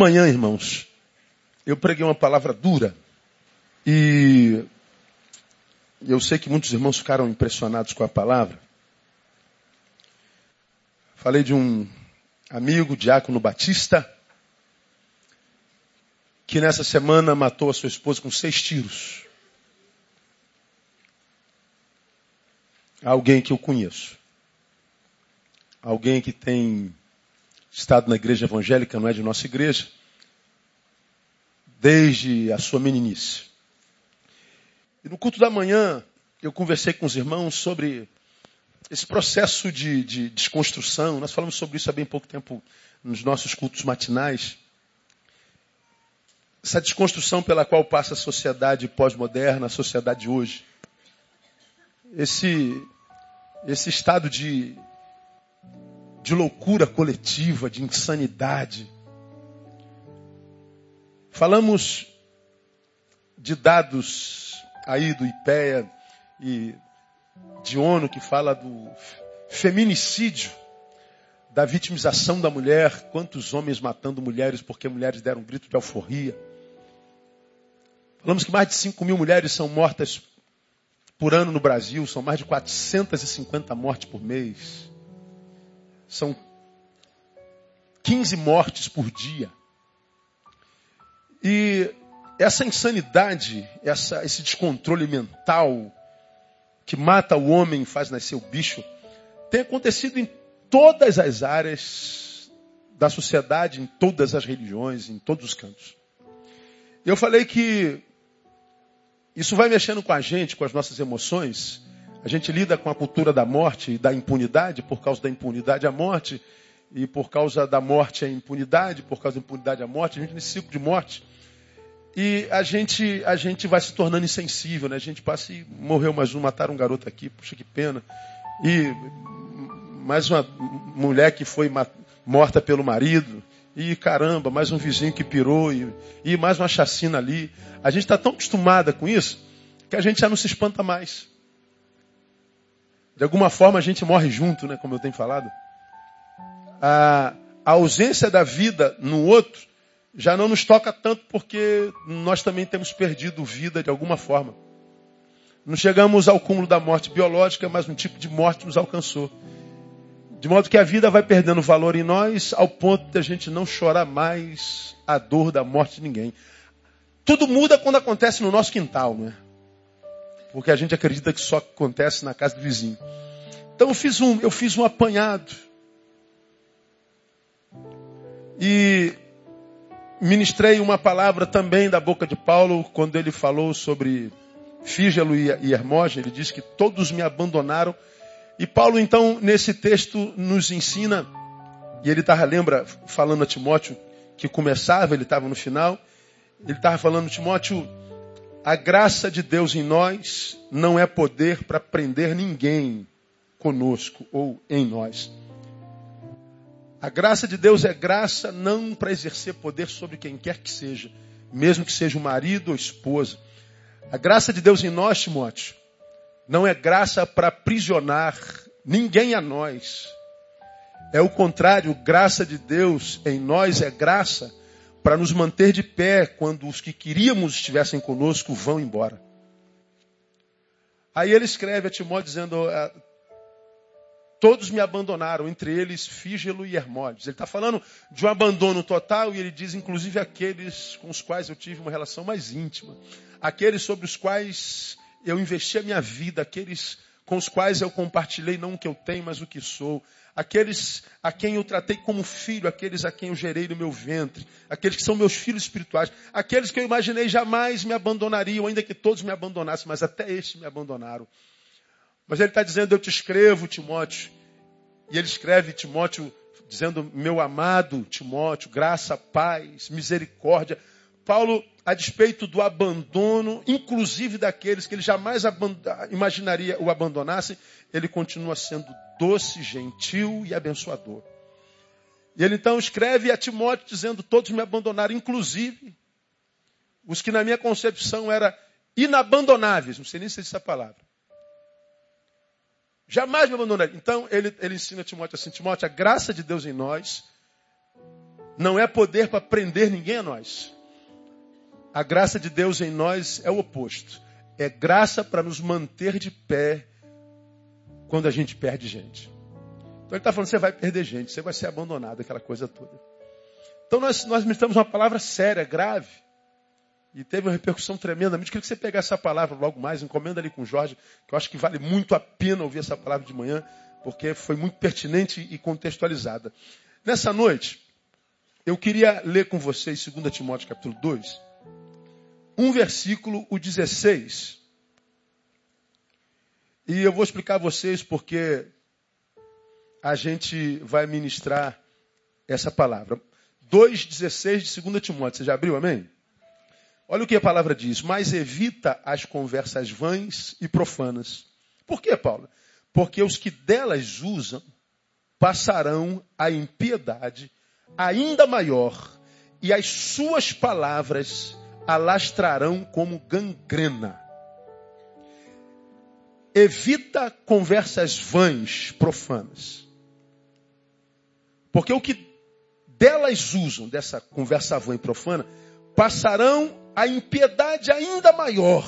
Manhã, irmãos, eu preguei uma palavra dura e eu sei que muitos irmãos ficaram impressionados com a palavra. Falei de um amigo, Diácono Batista, que nessa semana matou a sua esposa com seis tiros. Alguém que eu conheço. Alguém que tem estado na igreja evangélica, não é de nossa igreja, desde a sua meninice. E no culto da manhã, eu conversei com os irmãos sobre esse processo de, de desconstrução. Nós falamos sobre isso há bem pouco tempo nos nossos cultos matinais. Essa desconstrução pela qual passa a sociedade pós-moderna, a sociedade de hoje. Esse, esse estado de de loucura coletiva, de insanidade. Falamos de dados aí do IPEA e de ONU que fala do feminicídio, da vitimização da mulher, quantos homens matando mulheres porque mulheres deram um grito de alforria. Falamos que mais de 5 mil mulheres são mortas por ano no Brasil, são mais de 450 mortes por mês. São 15 mortes por dia. E essa insanidade, essa, esse descontrole mental que mata o homem e faz nascer o bicho, tem acontecido em todas as áreas da sociedade, em todas as religiões, em todos os cantos. Eu falei que isso vai mexendo com a gente, com as nossas emoções, a gente lida com a cultura da morte e da impunidade, por causa da impunidade a morte, e por causa da morte a impunidade, por causa da impunidade a morte, a gente nesse ciclo de morte. E a gente, a gente vai se tornando insensível, né? A gente passa e morreu mais um, mataram um garoto aqui, puxa que pena. E mais uma mulher que foi morta pelo marido. E caramba, mais um vizinho que pirou. E, e mais uma chacina ali. A gente está tão acostumada com isso que a gente já não se espanta mais. De alguma forma a gente morre junto, né? Como eu tenho falado. A, a ausência da vida no outro já não nos toca tanto porque nós também temos perdido vida de alguma forma. Não chegamos ao cúmulo da morte biológica, mas um tipo de morte nos alcançou. De modo que a vida vai perdendo valor em nós ao ponto de a gente não chorar mais a dor da morte de ninguém. Tudo muda quando acontece no nosso quintal, não é? Porque a gente acredita que só acontece na casa do vizinho. Então eu fiz um, eu fiz um apanhado. E ministrei uma palavra também da boca de Paulo quando ele falou sobre Fígelo e Hermógenes. Ele diz que todos me abandonaram. E Paulo, então, nesse texto, nos ensina, e ele estava, lembra, falando a Timóteo que começava, ele estava no final, ele estava falando, Timóteo, a graça de Deus em nós não é poder para prender ninguém conosco ou em nós. A graça de Deus é graça não para exercer poder sobre quem quer que seja, mesmo que seja o marido ou esposa. A graça de Deus em nós, Timóteo, não é graça para aprisionar ninguém a nós. É o contrário, graça de Deus em nós é graça para nos manter de pé quando os que queríamos estivessem conosco vão embora. Aí ele escreve a Timóteo dizendo: ah, Todos me abandonaram, entre eles Fígelo e Hermógenes. Ele está falando de um abandono total e ele diz, inclusive, aqueles com os quais eu tive uma relação mais íntima, aqueles sobre os quais eu investi a minha vida, aqueles com os quais eu compartilhei não o que eu tenho, mas o que sou, aqueles a quem eu tratei como filho, aqueles a quem eu gerei no meu ventre, aqueles que são meus filhos espirituais, aqueles que eu imaginei jamais me abandonariam, ainda que todos me abandonassem, mas até estes me abandonaram. Mas ele está dizendo, eu te escrevo, Timóteo. E ele escreve, Timóteo, dizendo, meu amado Timóteo, graça, paz, misericórdia. Paulo, a despeito do abandono, inclusive daqueles que ele jamais imaginaria o abandonassem, ele continua sendo doce, gentil e abençoador. E ele então escreve a Timóteo dizendo: Todos me abandonaram, inclusive os que na minha concepção eram inabandonáveis. Não sei nem se é essa palavra. Jamais me abandonaria. Então ele, ele ensina a Timóteo assim: Timóteo, a graça de Deus em nós não é poder para prender ninguém a nós. A graça de Deus em nós é o oposto. É graça para nos manter de pé quando a gente perde gente. Então ele está falando, você vai perder gente, você vai ser abandonado, aquela coisa toda. Então nós, nós ministramos uma palavra séria, grave. E teve uma repercussão tremenda. Eu queria que você pegasse essa palavra logo mais, encomenda ali com o Jorge, que eu acho que vale muito a pena ouvir essa palavra de manhã, porque foi muito pertinente e contextualizada. Nessa noite, eu queria ler com vocês 2 Timóteo capítulo 2, um versículo, o 16. E eu vou explicar a vocês porque a gente vai ministrar essa palavra. 2,16 de 2 Timóteo. Você já abriu, amém? Olha o que a palavra diz. Mas evita as conversas vãs e profanas. Por quê, Paulo? Porque os que delas usam passarão a impiedade ainda maior, e as suas palavras alastrarão como gangrena. Evita conversas vãs, profanas. Porque o que delas usam, dessa conversa vã e profana, passarão a impiedade ainda maior,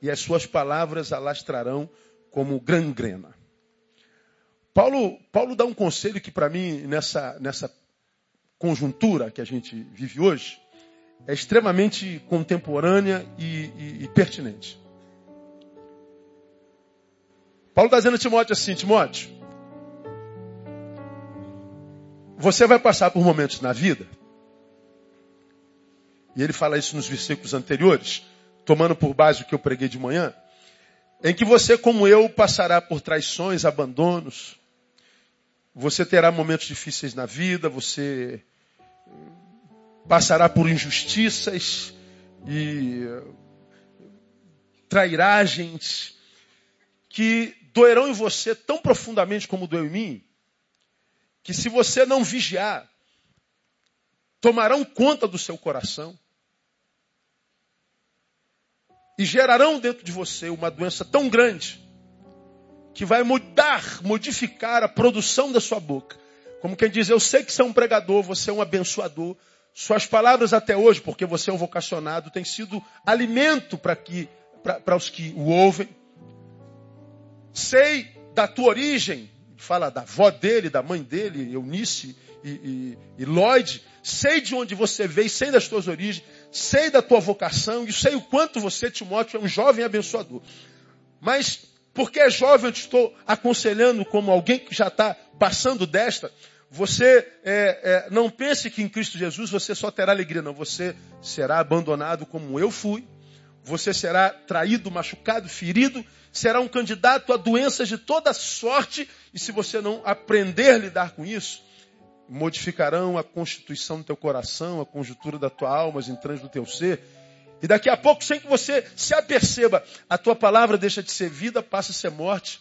e as suas palavras alastrarão como gangrena. Paulo, Paulo dá um conselho que para mim, nessa, nessa conjuntura que a gente vive hoje, é extremamente contemporânea e, e, e pertinente. Paulo está dizendo a Timóteo assim, Timóteo, você vai passar por momentos na vida, e ele fala isso nos versículos anteriores, tomando por base o que eu preguei de manhã, em que você, como eu, passará por traições, abandonos, você terá momentos difíceis na vida, você passará por injustiças e trairagens que doerão em você tão profundamente como doeu em mim, que se você não vigiar, tomarão conta do seu coração e gerarão dentro de você uma doença tão grande que vai mudar, modificar a produção da sua boca. Como quem diz, eu sei que você é um pregador, você é um abençoador. Suas palavras até hoje, porque você é um vocacionado, têm sido alimento para que para os que o ouvem. Sei da tua origem, fala da avó dele, da mãe dele, Eunice e, e, e Lloyd. Sei de onde você veio, sei das tuas origens, sei da tua vocação e sei o quanto você, Timóteo, é um jovem abençoador. Mas porque é jovem, eu te estou aconselhando como alguém que já está passando desta. Você é, é, não pense que em Cristo Jesus você só terá alegria, não. Você será abandonado como eu fui. Você será traído, machucado, ferido. Será um candidato a doenças de toda sorte. E se você não aprender a lidar com isso, modificarão a constituição do teu coração, a conjuntura da tua alma, as entranhas do teu ser e daqui a pouco, sem que você se aperceba, a tua palavra deixa de ser vida, passa a ser morte.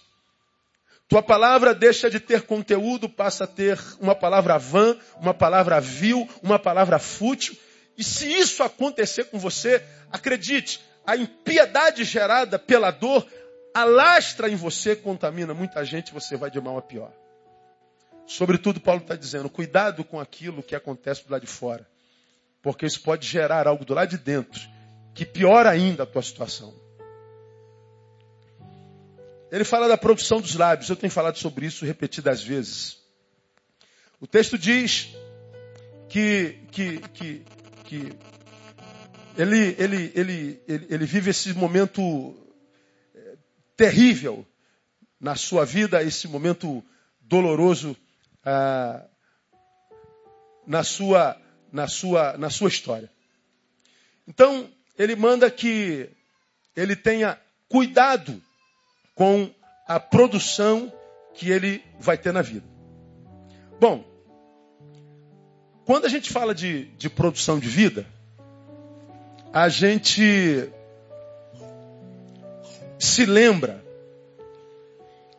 Tua palavra deixa de ter conteúdo, passa a ter uma palavra vã, uma palavra vil, uma palavra fútil. E se isso acontecer com você, acredite, a impiedade gerada pela dor alastra em você, contamina muita gente, você vai de mal a pior. Sobretudo, Paulo está dizendo, cuidado com aquilo que acontece do lado de fora. Porque isso pode gerar algo do lado de dentro que piora ainda a tua situação. Ele fala da produção dos lábios. Eu tenho falado sobre isso repetidas vezes. O texto diz que, que, que, que ele, ele, ele, ele, ele vive esse momento eh, terrível na sua vida, esse momento doloroso ah, na, sua, na, sua, na sua história. Então, ele manda que ele tenha cuidado com a produção que ele vai ter na vida. Bom, quando a gente fala de, de produção de vida, a gente se lembra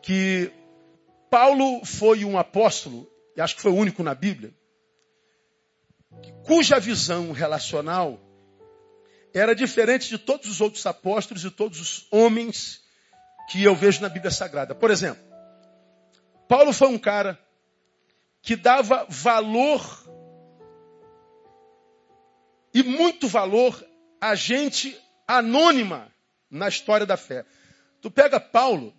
que Paulo foi um apóstolo, e acho que foi o único na Bíblia, cuja visão relacional era diferente de todos os outros apóstolos e todos os homens que eu vejo na Bíblia Sagrada. Por exemplo, Paulo foi um cara que dava valor e muito valor a gente anônima na história da fé. Tu pega Paulo,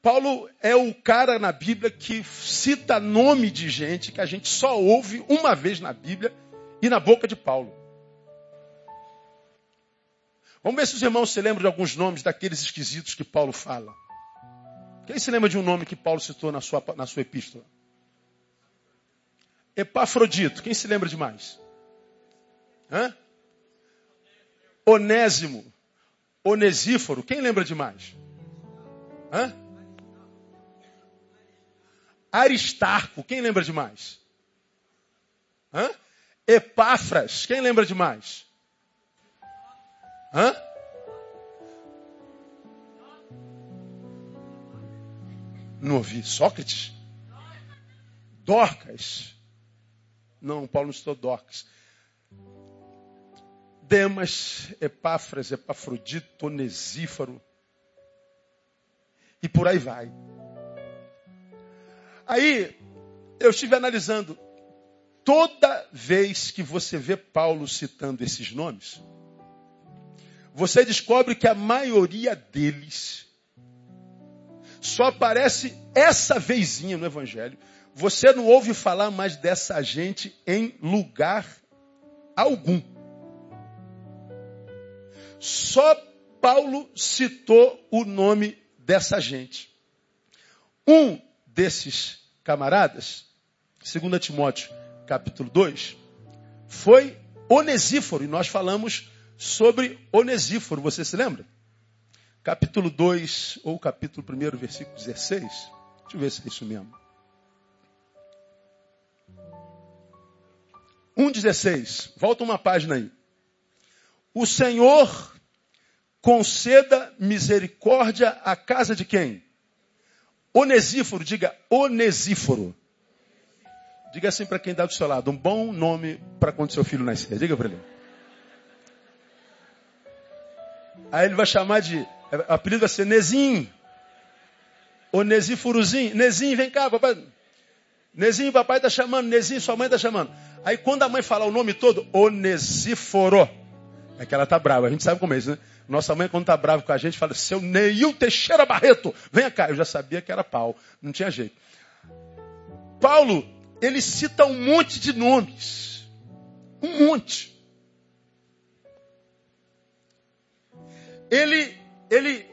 Paulo é o cara na Bíblia que cita nome de gente que a gente só ouve uma vez na Bíblia e na boca de Paulo. Vamos ver se os irmãos se lembram de alguns nomes daqueles esquisitos que Paulo fala. Quem se lembra de um nome que Paulo citou na sua, na sua epístola? Epafrodito. Quem se lembra de mais? Hã? Onésimo. Onesíforo. Quem lembra de mais? Hã? Aristarco. Quem lembra de mais? Hã? Epáfras. Quem lembra de mais? Hã? Não ouvi. Sócrates? Dorcas. Não, Paulo não citou Dorcas. Demas, Epáfras, Epafrodito, Onesífaro. E por aí vai. Aí, eu estive analisando. Toda vez que você vê Paulo citando esses nomes, você descobre que a maioria deles só aparece essa vezinha no Evangelho. Você não ouve falar mais dessa gente em lugar algum. Só Paulo citou o nome dessa gente. Um desses camaradas, 2 Timóteo capítulo 2, foi Onesíforo, e nós falamos sobre Onesíforo, você se lembra? Capítulo 2, ou capítulo 1, versículo 16. Deixa eu ver se é isso mesmo. 1,16. Volta uma página aí. O Senhor conceda misericórdia à casa de quem? Onesíforo, diga Onesíforo. Diga assim para quem está do seu lado, um bom nome para quando seu filho nascer. Diga para ele. Aí ele vai chamar de, o apelido vai ser Nezim. Onesíforozinho. Nezim, vem cá, papai. Nezinho, papai está chamando. Nezinho, sua mãe está chamando. Aí quando a mãe falar o nome todo, Onesíforo. É que ela tá brava. A gente sabe como é isso, né? Nossa mãe, quando tá brava com a gente, fala, seu Neil Teixeira Barreto, venha cá. Eu já sabia que era pau. Não tinha jeito. Paulo, ele cita um monte de nomes. Um monte. Ele, ele,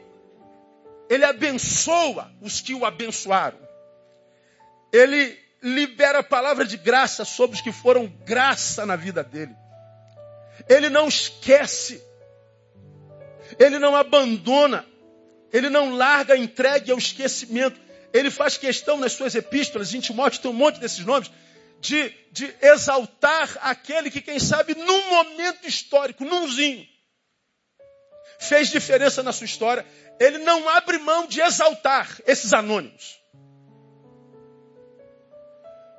ele abençoa os que o abençoaram. Ele libera a palavra de graça sobre os que foram graça na vida dele. Ele não esquece. Ele não abandona. Ele não larga entregue ao esquecimento. Ele faz questão nas suas epístolas, em Timóteo tem um monte desses nomes, de, de exaltar aquele que, quem sabe, num momento histórico, numzinho, fez diferença na sua história. Ele não abre mão de exaltar esses anônimos.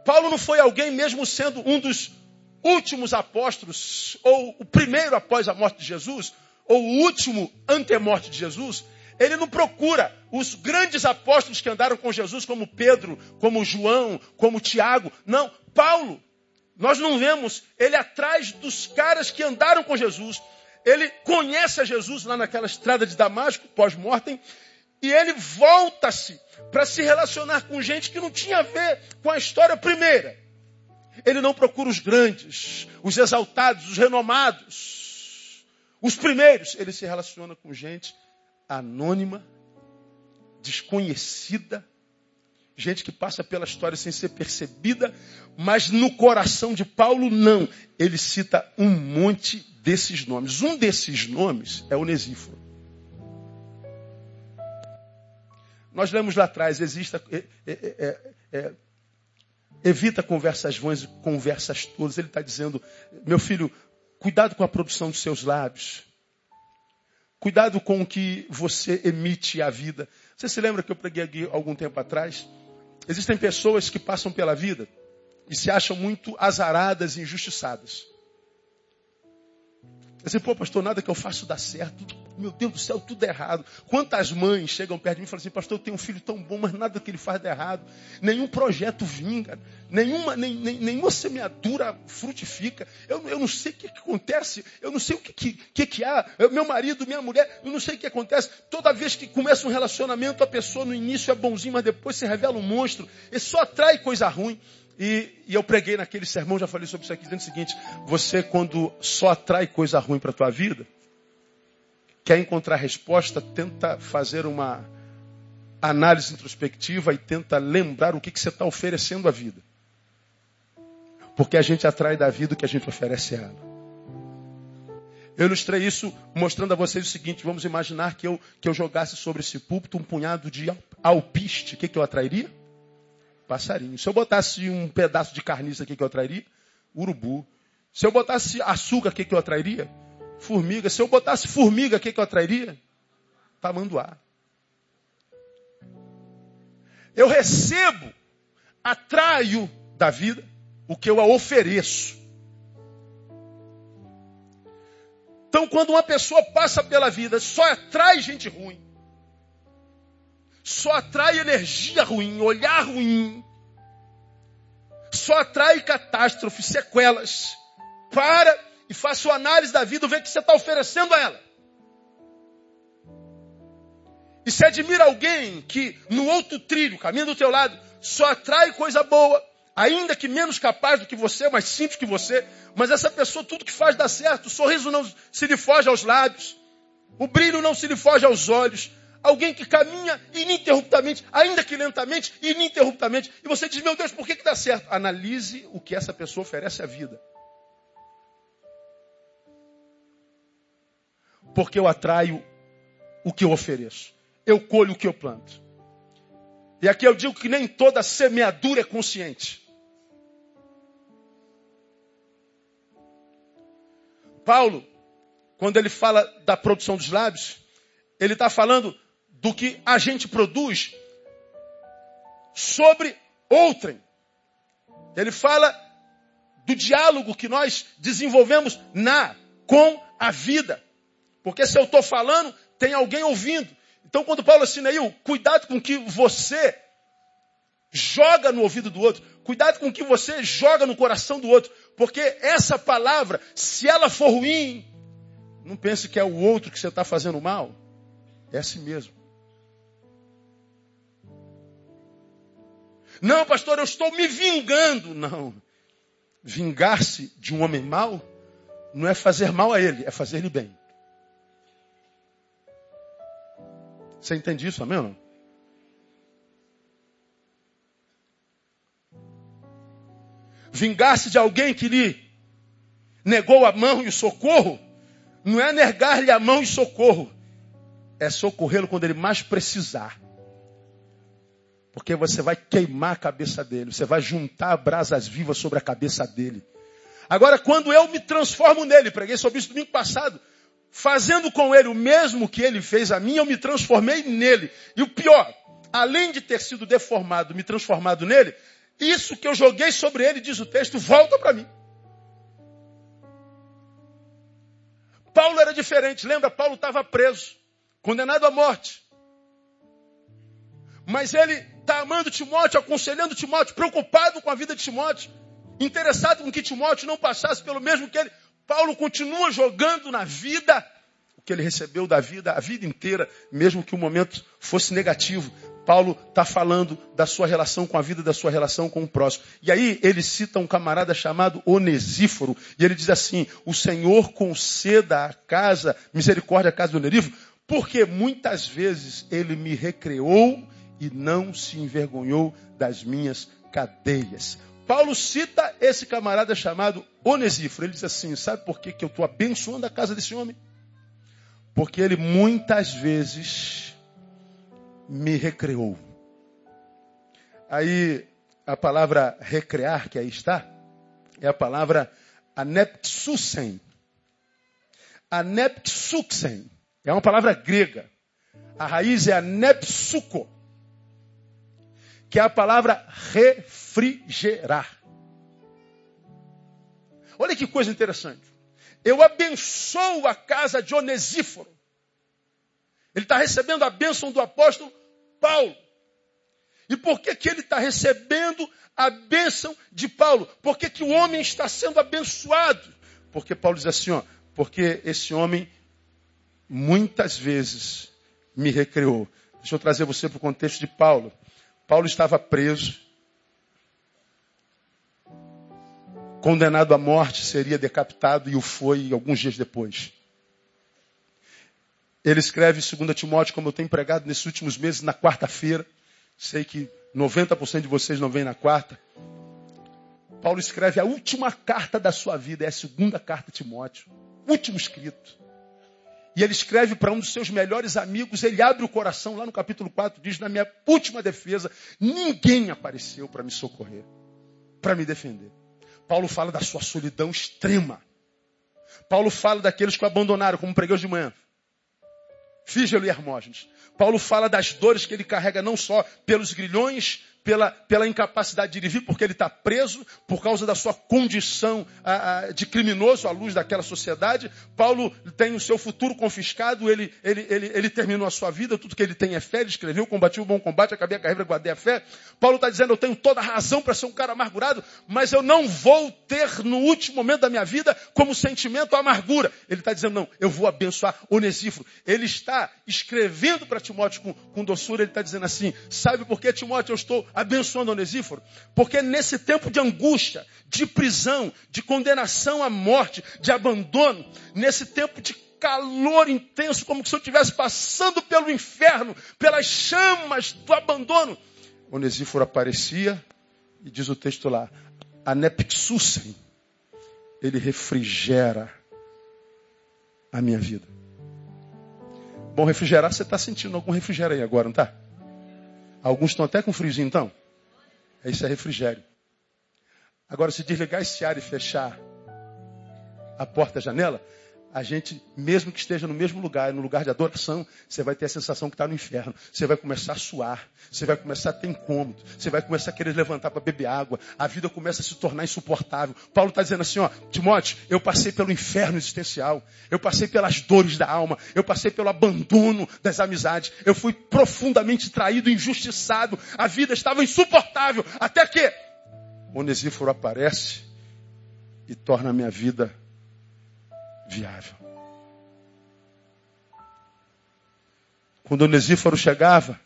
Paulo não foi alguém, mesmo sendo um dos últimos apóstolos, ou o primeiro após a morte de Jesus, ou o último ante a morte de Jesus, ele não procura os grandes apóstolos que andaram com Jesus, como Pedro, como João, como Tiago. Não, Paulo. Nós não vemos ele atrás dos caras que andaram com Jesus. Ele conhece a Jesus lá naquela estrada de Damasco, pós-mortem, e ele volta-se para se relacionar com gente que não tinha a ver com a história primeira. Ele não procura os grandes, os exaltados, os renomados, os primeiros. Ele se relaciona com gente anônima, desconhecida, gente que passa pela história sem ser percebida, mas no coração de Paulo, não. Ele cita um monte desses nomes. Um desses nomes é Onesíforo. Nós lemos lá atrás, exista, é, é, é, evita conversas vãs e conversas todas. Ele está dizendo, meu filho, cuidado com a produção dos seus lábios. Cuidado com o que você emite à vida. Você se lembra que eu preguei aqui algum tempo atrás? Existem pessoas que passam pela vida e se acham muito azaradas e injustiçadas. Assim, pô, pastor, nada que eu faço dá certo. Meu Deus do céu, tudo é errado. Quantas mães chegam perto de mim e falam assim, pastor, eu tenho um filho tão bom, mas nada que ele faz dá errado. Nenhum projeto vinga, nenhuma, nem, nem, nenhuma semeadura frutifica. Eu, eu não sei o que, que acontece, eu não sei o que, que, que, que há. Eu, meu marido, minha mulher, eu não sei o que acontece. Toda vez que começa um relacionamento, a pessoa no início é bonzinho, mas depois se revela um monstro. Ele só atrai coisa ruim. E, e, eu preguei naquele sermão, já falei sobre isso aqui, dizendo o seguinte: você, quando só atrai coisa ruim para a tua vida, quer encontrar resposta, tenta fazer uma análise introspectiva e tenta lembrar o que, que você está oferecendo à vida. Porque a gente atrai da vida o que a gente oferece a ela. Eu ilustrei isso mostrando a vocês o seguinte: vamos imaginar que eu, que eu jogasse sobre esse púlpito um punhado de alpiste. O que, que eu atrairia? Passarinho. Se eu botasse um pedaço de carniça, o que, eu atrairia? Urubu. Se eu botasse açúcar, o que, eu atrairia? Formiga. Se eu botasse formiga, o que, que eu atrairia? Tamanduá. Eu recebo, atraio da vida o que eu a ofereço. Então, quando uma pessoa passa pela vida, só atrai gente ruim só atrai energia ruim, olhar ruim, só atrai catástrofe, sequelas. Para e faça uma análise da vida, vê o que você está oferecendo a ela. E se admira alguém que no outro trilho, caminho do teu lado, só atrai coisa boa, ainda que menos capaz do que você, mais simples que você, mas essa pessoa tudo que faz dá certo, o sorriso não se lhe foge aos lábios, o brilho não se lhe foge aos olhos, Alguém que caminha ininterruptamente, ainda que lentamente, ininterruptamente. E você diz, meu Deus, por que, que dá certo? Analise o que essa pessoa oferece à vida. Porque eu atraio o que eu ofereço. Eu colho o que eu planto. E aqui eu digo que nem toda semeadura é consciente. Paulo, quando ele fala da produção dos lábios, ele está falando do que a gente produz sobre outrem. Ele fala do diálogo que nós desenvolvemos na, com a vida. Porque se eu estou falando, tem alguém ouvindo. Então, quando Paulo assina aí, cuidado com que você joga no ouvido do outro. Cuidado com que você joga no coração do outro. Porque essa palavra, se ela for ruim, não pense que é o outro que você está fazendo mal. É assim mesmo. Não, pastor, eu estou me vingando. Não. Vingar-se de um homem mau não é fazer mal a ele, é fazer-lhe bem. Você entende isso, amém ou não? Vingar-se de alguém que lhe negou a mão e o socorro, não é negar-lhe a mão e socorro, é socorrê-lo quando ele mais precisar. Porque você vai queimar a cabeça dele, você vai juntar brasas vivas sobre a cabeça dele. Agora, quando eu me transformo nele, preguei sobre isso domingo passado, fazendo com ele o mesmo que ele fez a mim, eu me transformei nele. E o pior, além de ter sido deformado, me transformado nele, isso que eu joguei sobre ele, diz o texto, volta para mim. Paulo era diferente, lembra? Paulo estava preso, condenado à morte. Mas ele está amando Timóteo, aconselhando Timóteo, preocupado com a vida de Timóteo, interessado com que Timóteo não passasse pelo mesmo que ele. Paulo continua jogando na vida o que ele recebeu da vida a vida inteira, mesmo que o momento fosse negativo. Paulo está falando da sua relação com a vida, da sua relação com o próximo. E aí ele cita um camarada chamado Onesíforo, e ele diz assim: O Senhor conceda à casa, misericórdia à casa do Onesíforo, porque muitas vezes ele me recreou e não se envergonhou das minhas cadeias. Paulo cita esse camarada chamado Onesíforo. Ele diz assim: Sabe por que, que eu estou abençoando a casa desse homem? Porque ele muitas vezes me recreou. Aí a palavra recrear, que aí está, é a palavra anepsusen. Anepsuxen. É uma palavra grega. A raiz é anepsuko que é a palavra refrigerar. Olha que coisa interessante. eu abençoo a casa de Onesíforo. Ele está recebendo a bênção do apóstolo Paulo. E por que, que ele está recebendo a bênção de Paulo? Por que, que o homem está sendo abençoado? Porque Paulo diz assim, ó, porque esse homem muitas vezes me recreou. Deixa eu trazer você para o contexto de Paulo. Paulo estava preso, condenado à morte, seria decapitado e o foi alguns dias depois. Ele escreve 2 Timóteo, como eu tenho pregado nesses últimos meses, na quarta-feira. Sei que 90% de vocês não vêm na quarta. Paulo escreve a última carta da sua vida, é a segunda carta a Timóteo. Último escrito. E ele escreve para um dos seus melhores amigos, ele abre o coração, lá no capítulo 4, diz: Na minha última defesa, ninguém apareceu para me socorrer, para me defender. Paulo fala da sua solidão extrema. Paulo fala daqueles que o abandonaram, como preguei de manhã. Fígelo e Hermógenes. Paulo fala das dores que ele carrega não só pelos grilhões, pela, pela incapacidade de ir vir, porque ele está preso por causa da sua condição a, a, de criminoso à luz daquela sociedade. Paulo tem o seu futuro confiscado, ele, ele, ele, ele terminou a sua vida, tudo que ele tem é fé, ele escreveu, combatiu o bom combate, acabei a carreira, guardei a fé. Paulo está dizendo, eu tenho toda a razão para ser um cara amargurado, mas eu não vou ter no último momento da minha vida como sentimento a amargura. Ele está dizendo, não, eu vou abençoar Onesíforo. Ele está escrevendo para Timóteo com, com doçura, ele está dizendo assim, sabe por que Timóteo eu estou abençoando Onesíforo? Porque nesse tempo de angústia, de prisão, de condenação à morte, de abandono, nesse tempo de calor intenso, como se eu estivesse passando pelo inferno, pelas chamas do abandono, Onesíforo aparecia e diz o texto lá, anepixussem, ele refrigera a minha vida. Bom, refrigerar, você está sentindo algum refrigério aí agora, não está? Alguns estão até com friozinho, então. Isso é refrigério. Agora, se desligar esse ar e fechar a porta, a janela, a gente, mesmo que esteja no mesmo lugar, no lugar de adoração, você vai ter a sensação que está no inferno. Você vai começar a suar, você vai começar a ter incômodo, você vai começar a querer levantar para beber água, a vida começa a se tornar insuportável. Paulo está dizendo assim, ó, Timóteo, eu passei pelo inferno existencial, eu passei pelas dores da alma, eu passei pelo abandono das amizades, eu fui profundamente traído, injustiçado, a vida estava insuportável, até que Onesíforo aparece e torna a minha vida viável. Quando Onesíforo chegava,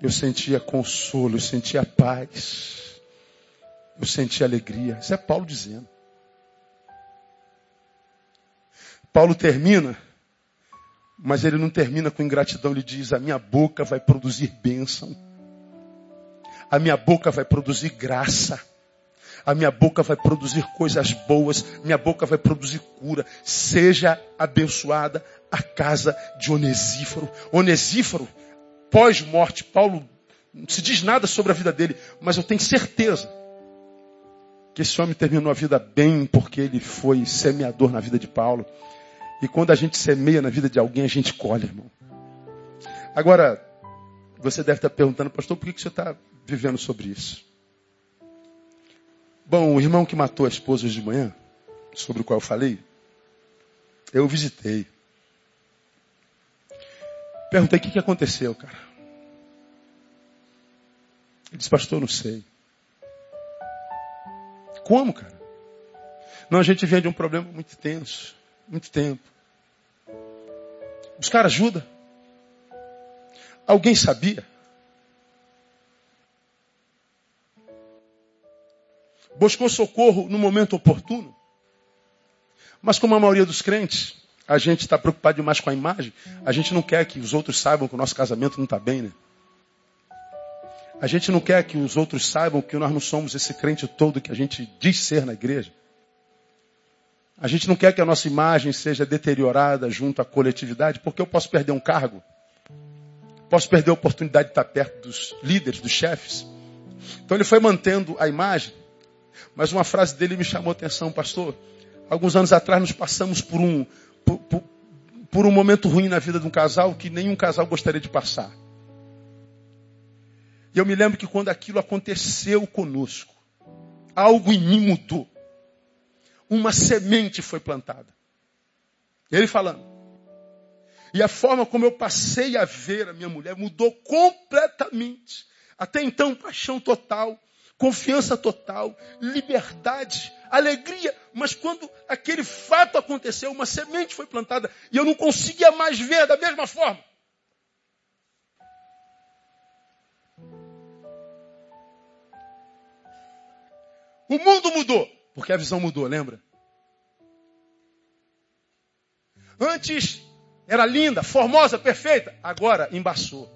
eu sentia consolo, eu sentia paz, eu sentia alegria. Isso é Paulo dizendo. Paulo termina, mas ele não termina com ingratidão, ele diz: A minha boca vai produzir bênção, a minha boca vai produzir graça a minha boca vai produzir coisas boas, minha boca vai produzir cura. Seja abençoada a casa de Onesíforo. Onesíforo, pós-morte, Paulo não se diz nada sobre a vida dele, mas eu tenho certeza que esse homem terminou a vida bem porque ele foi semeador na vida de Paulo. E quando a gente semeia na vida de alguém, a gente colhe, irmão. Agora, você deve estar perguntando, pastor, por que você está vivendo sobre isso? Bom, o irmão que matou a esposa hoje de manhã, sobre o qual eu falei, eu visitei. Perguntei o que, que aconteceu, cara. Ele disse, pastor, não sei. Como, cara? Não, a gente vem de um problema muito tenso, muito tempo. Buscar ajuda. Alguém sabia? Buscou socorro no momento oportuno. Mas como a maioria dos crentes, a gente está preocupado demais com a imagem, a gente não quer que os outros saibam que o nosso casamento não está bem, né? A gente não quer que os outros saibam que nós não somos esse crente todo que a gente diz ser na igreja. A gente não quer que a nossa imagem seja deteriorada junto à coletividade, porque eu posso perder um cargo, posso perder a oportunidade de estar perto dos líderes, dos chefes. Então ele foi mantendo a imagem, mas uma frase dele me chamou a atenção, pastor. Alguns anos atrás nós passamos por um, por, por, por um momento ruim na vida de um casal que nenhum casal gostaria de passar. E eu me lembro que quando aquilo aconteceu conosco, algo em mim mudou. Uma semente foi plantada. Ele falando. E a forma como eu passei a ver a minha mulher mudou completamente. Até então, paixão total, confiança total, liberdade, alegria. Mas quando aquele fato aconteceu, uma semente foi plantada e eu não conseguia mais ver da mesma forma. O mundo mudou, porque a visão mudou, lembra? Antes era linda, formosa, perfeita, agora embaçou.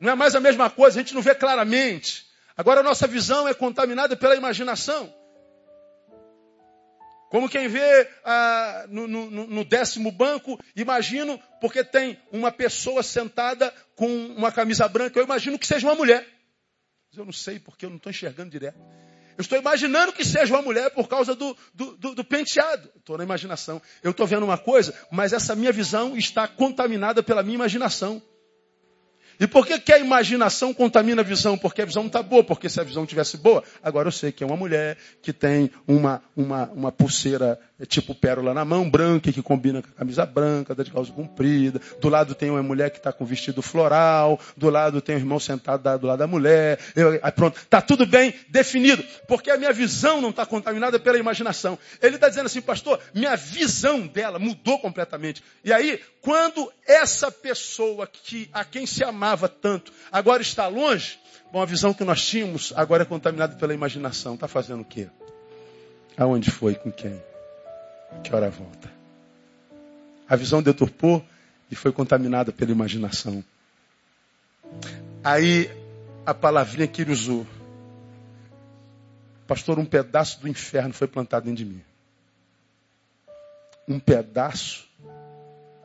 Não é mais a mesma coisa, a gente não vê claramente. Agora a nossa visão é contaminada pela imaginação. Como quem vê ah, no, no, no, décimo banco, imagino, porque tem uma pessoa sentada com uma camisa branca, eu imagino que seja uma mulher. Eu não sei porque eu não estou enxergando direto. Eu estou imaginando que seja uma mulher por causa do, do, do, do penteado. Estou na imaginação. Eu estou vendo uma coisa, mas essa minha visão está contaminada pela minha imaginação. E por que, que a imaginação contamina a visão? Porque a visão não está boa, porque se a visão tivesse boa, agora eu sei que é uma mulher que tem uma, uma, uma pulseira tipo pérola na mão, branca, que combina com a camisa branca, da de calça comprida. Do lado tem uma mulher que está com vestido floral, do lado tem o um irmão sentado do lado da mulher. Eu, aí pronto, está tudo bem definido, porque a minha visão não está contaminada pela imaginação. Ele está dizendo assim, pastor, minha visão dela mudou completamente. E aí, quando essa pessoa que a quem se amava tanto agora está longe, bom, a visão que nós tínhamos agora é contaminada pela imaginação. Está fazendo o quê? Aonde foi? Com quem? Que hora volta? A visão deturpou e foi contaminada pela imaginação. Aí a palavrinha que ele usou. Pastor, um pedaço do inferno foi plantado dentro de mim. Um pedaço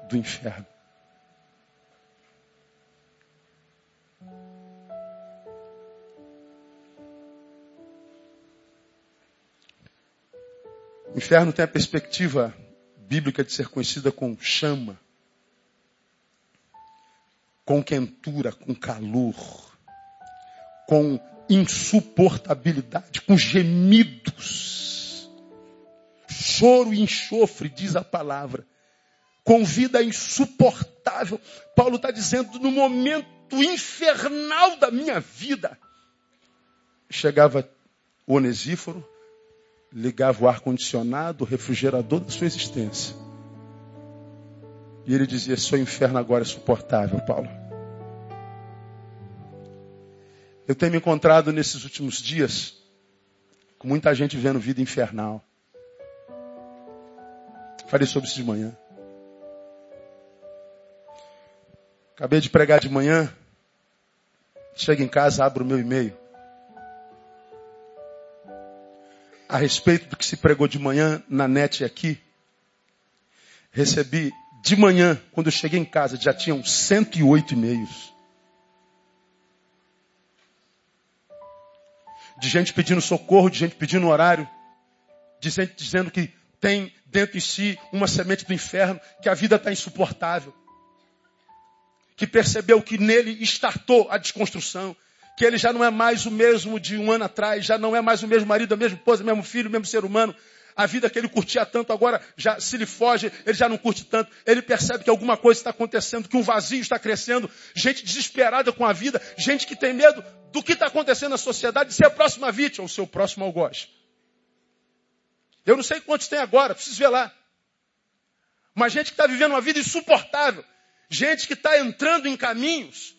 do inferno. O inferno tem a perspectiva bíblica de ser conhecida com chama, com quentura, com calor, com insuportabilidade, com gemidos, choro e enxofre, diz a palavra com vida insuportável. Paulo está dizendo, no momento infernal da minha vida, chegava o onesíforo, ligava o ar-condicionado, o refrigerador da sua existência. E ele dizia: Seu inferno agora é suportável, Paulo. Eu tenho me encontrado nesses últimos dias com muita gente vendo vida infernal. Falei sobre isso de manhã. Acabei de pregar de manhã. Chego em casa, abro o meu e-mail. A respeito do que se pregou de manhã na net aqui, recebi de manhã, quando eu cheguei em casa, já tinham 108 e-mails. De gente pedindo socorro, de gente pedindo horário, de gente dizendo que tem dentro de si uma semente do inferno, que a vida está insuportável. Que percebeu que nele startou a desconstrução, que ele já não é mais o mesmo de um ano atrás, já não é mais o mesmo marido, a mesma esposa, o mesmo filho, o mesmo ser humano. A vida que ele curtia tanto agora já se lhe foge, ele já não curte tanto. Ele percebe que alguma coisa está acontecendo, que um vazio está crescendo. Gente desesperada com a vida, gente que tem medo do que está acontecendo na sociedade, de ser a próxima vítima, ou seu próximo algoz. Eu não sei quantos tem agora, preciso ver lá. Mas gente que está vivendo uma vida insuportável, Gente que está entrando em caminhos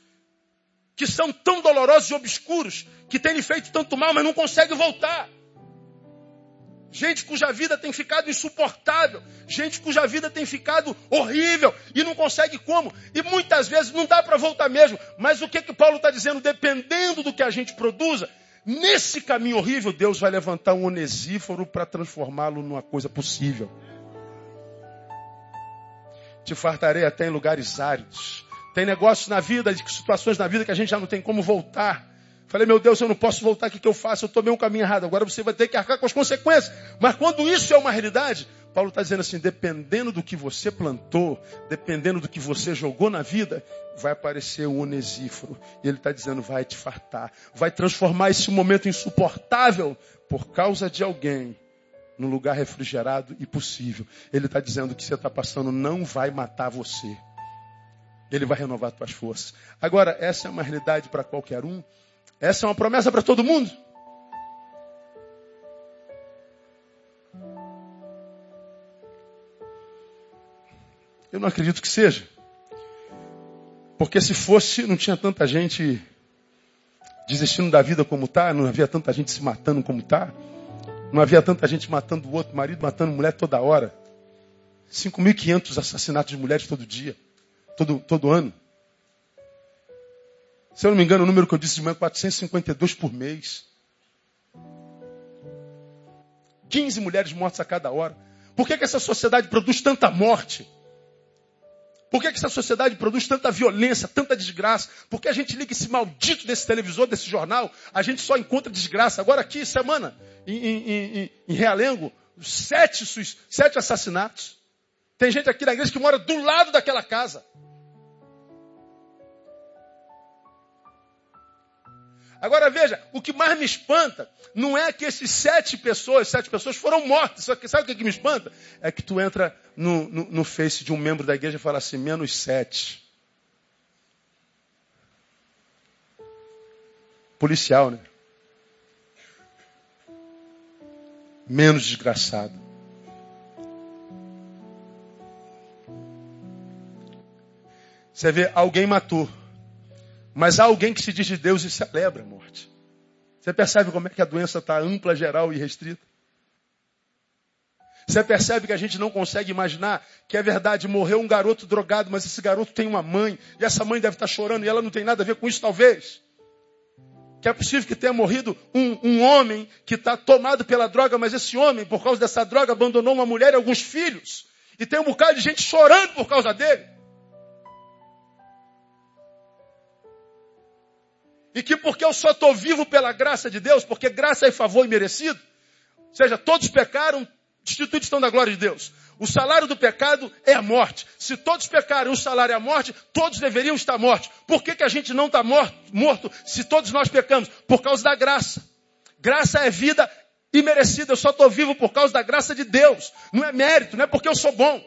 que são tão dolorosos e obscuros, que tem lhe feito tanto mal, mas não consegue voltar. Gente cuja vida tem ficado insuportável, gente cuja vida tem ficado horrível e não consegue como. E muitas vezes não dá para voltar mesmo. Mas o que que Paulo está dizendo? Dependendo do que a gente produza, nesse caminho horrível, Deus vai levantar um onesíforo para transformá-lo numa coisa possível te fartarei até em lugares áridos. Tem negócios na vida, situações na vida que a gente já não tem como voltar. Falei, meu Deus, eu não posso voltar, o que, que eu faço? Eu tomei um caminho errado, agora você vai ter que arcar com as consequências. Mas quando isso é uma realidade, Paulo está dizendo assim: dependendo do que você plantou, dependendo do que você jogou na vida, vai aparecer o onesíforo. E ele está dizendo: vai te fartar, vai transformar esse momento insuportável por causa de alguém num lugar refrigerado e possível. Ele está dizendo que você está passando não vai matar você. Ele vai renovar suas forças. Agora, essa é uma realidade para qualquer um. Essa é uma promessa para todo mundo. Eu não acredito que seja. Porque se fosse, não tinha tanta gente desistindo da vida como está, não havia tanta gente se matando como está, não havia tanta gente matando o outro marido, matando mulher toda hora. 5.500 assassinatos de mulheres todo dia, todo, todo ano. Se eu não me engano, o número que eu disse de manhã é 452 por mês. 15 mulheres mortas a cada hora. Por que, que essa sociedade produz tanta morte? Por que, que essa sociedade produz tanta violência, tanta desgraça? Porque a gente liga esse maldito desse televisor, desse jornal, a gente só encontra desgraça. Agora aqui, semana, em, em, em, em Realengo, sete, sete assassinatos. Tem gente aqui na igreja que mora do lado daquela casa. Agora veja, o que mais me espanta não é que esses sete pessoas, sete pessoas foram mortas. Só que sabe o que, me espanta? É que tu entra no, no, no face de um membro da igreja e fala assim, menos sete. Policial, né? Menos desgraçado. Você vê, alguém matou. Mas há alguém que se diz de Deus e celebra a morte. Você percebe como é que a doença está ampla, geral e restrita? Você percebe que a gente não consegue imaginar que é verdade, morreu um garoto drogado, mas esse garoto tem uma mãe, e essa mãe deve estar chorando, e ela não tem nada a ver com isso, talvez. Que é possível que tenha morrido um, um homem que está tomado pela droga, mas esse homem, por causa dessa droga, abandonou uma mulher e alguns filhos. E tem um bocado de gente chorando por causa dele. E que porque eu só estou vivo pela graça de Deus, porque graça é favor imerecido, ou seja, todos pecaram, destituídos estão da glória de Deus. O salário do pecado é a morte. Se todos pecaram, o salário é a morte, todos deveriam estar mortos. Por que, que a gente não está morto, morto se todos nós pecamos? Por causa da graça. Graça é vida imerecida. Eu só estou vivo por causa da graça de Deus. Não é mérito, não é porque eu sou bom.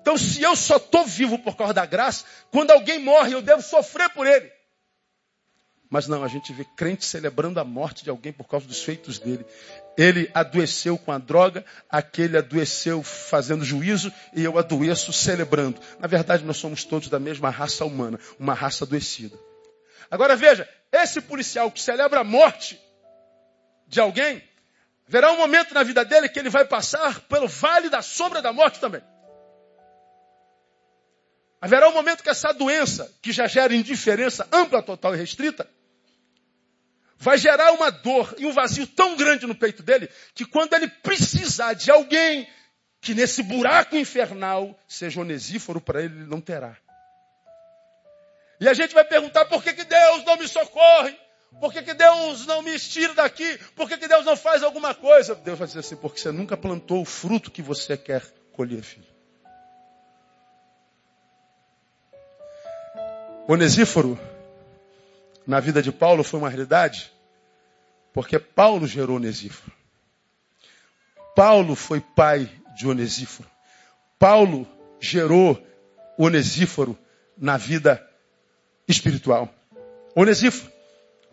Então, se eu só estou vivo por causa da graça, quando alguém morre, eu devo sofrer por ele. Mas não, a gente vê crente celebrando a morte de alguém por causa dos feitos dele. Ele adoeceu com a droga, aquele adoeceu fazendo juízo e eu adoeço celebrando. Na verdade, nós somos todos da mesma raça humana, uma raça adoecida. Agora veja, esse policial que celebra a morte de alguém, verá um momento na vida dele que ele vai passar pelo vale da sombra da morte também. Haverá um momento que essa doença, que já gera indiferença ampla, total e restrita, vai gerar uma dor e um vazio tão grande no peito dele que quando ele precisar de alguém que nesse buraco infernal seja onesíforo para ele, ele não terá. E a gente vai perguntar por que, que Deus não me socorre? Por que, que Deus não me tira daqui? Por que, que Deus não faz alguma coisa? Deus vai dizer assim, porque você nunca plantou o fruto que você quer colher, filho. Onesíforo na vida de Paulo foi uma realidade, porque Paulo gerou Onesíforo. Paulo foi pai de Onesíforo. Paulo gerou Onesíforo na vida espiritual. Onesíforo,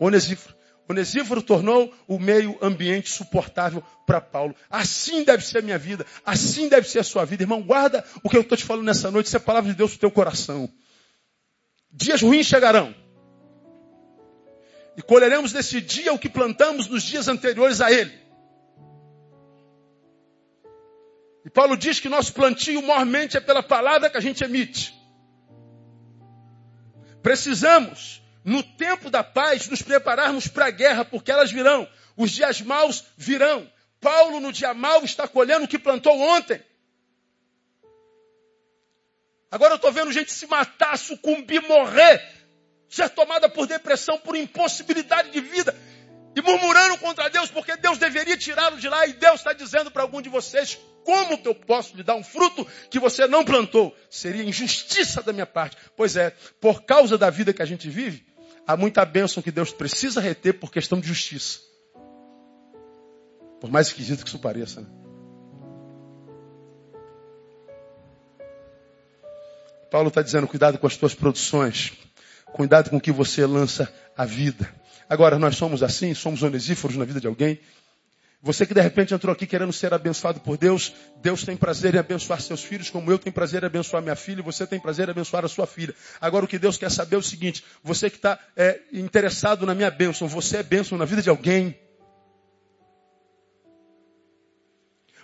Onesíforo. Onesíforo tornou o meio ambiente suportável para Paulo. Assim deve ser a minha vida, assim deve ser a sua vida. Irmão, guarda o que eu estou te falando nessa noite, isso é a palavra de Deus para o teu coração. Dias ruins chegarão. E colheremos nesse dia o que plantamos nos dias anteriores a ele. E Paulo diz que nosso plantio mormente é pela palavra que a gente emite. Precisamos, no tempo da paz, nos prepararmos para a guerra, porque elas virão. Os dias maus virão. Paulo, no dia mau, está colhendo o que plantou ontem. Agora eu estou vendo gente se matar, sucumbir, morrer ser tomada por depressão, por impossibilidade de vida. e murmurando contra Deus, porque Deus deveria tirá-lo de lá, e Deus está dizendo para algum de vocês, como que eu posso lhe dar um fruto que você não plantou? Seria injustiça da minha parte. Pois é, por causa da vida que a gente vive, há muita bênção que Deus precisa reter por questão de justiça. Por mais esquisito que isso pareça. Né? Paulo está dizendo, cuidado com as tuas produções. Cuidado com o que você lança à vida. Agora, nós somos assim, somos onesíforos na vida de alguém. Você que de repente entrou aqui querendo ser abençoado por Deus, Deus tem prazer em abençoar seus filhos, como eu tenho prazer em abençoar minha filha, e você tem prazer em abençoar a sua filha. Agora o que Deus quer saber é o seguinte: você que está é, interessado na minha bênção, você é bênção na vida de alguém.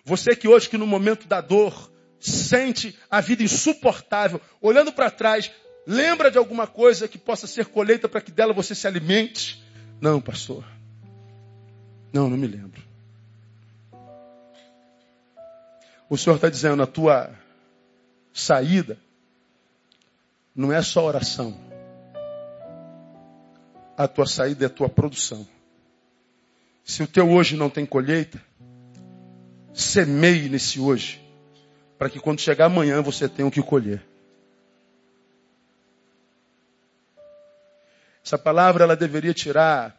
Você que hoje, que no momento da dor, sente a vida insuportável, olhando para trás, lembra de alguma coisa que possa ser colheita para que dela você se alimente. Não, pastor. Não, não me lembro. O Senhor está dizendo, a tua saída não é só oração. A tua saída é a tua produção. Se o teu hoje não tem colheita, semeie nesse hoje, para que quando chegar amanhã você tenha o que colher. Essa palavra ela deveria tirar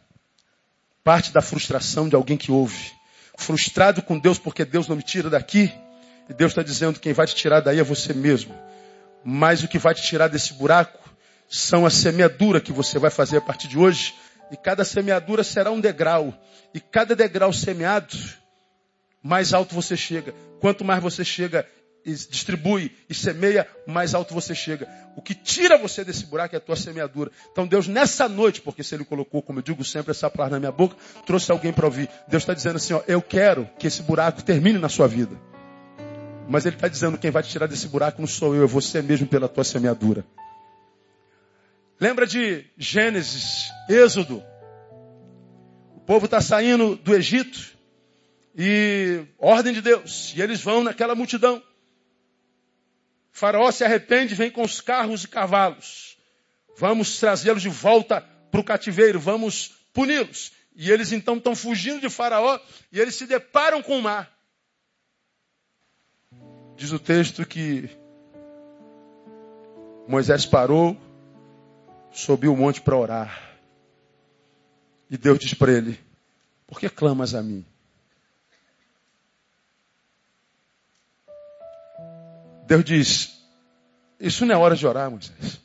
parte da frustração de alguém que ouve. Frustrado com Deus porque Deus não me tira daqui. E Deus está dizendo que quem vai te tirar daí é você mesmo. Mas o que vai te tirar desse buraco são a semeadura que você vai fazer a partir de hoje. E cada semeadura será um degrau. E cada degrau semeado, mais alto você chega. Quanto mais você chega distribui e semeia, mais alto você chega. O que tira você desse buraco é a tua semeadura. Então Deus, nessa noite, porque se Ele colocou, como eu digo sempre, essa palavra na minha boca, trouxe alguém para ouvir. Deus está dizendo assim, ó, eu quero que esse buraco termine na sua vida. Mas Ele está dizendo, quem vai te tirar desse buraco não sou eu, é você mesmo pela tua semeadura. Lembra de Gênesis, Êxodo? O povo está saindo do Egito e ordem de Deus. E eles vão naquela multidão. Faraó se arrepende, vem com os carros e cavalos. Vamos trazê-los de volta para o cativeiro, vamos puni-los. E eles então estão fugindo de Faraó e eles se deparam com o mar. Diz o texto que Moisés parou, subiu o monte para orar. E Deus diz para ele: Por que clamas a mim? Deus diz: Isso não é hora de orar, Moisés.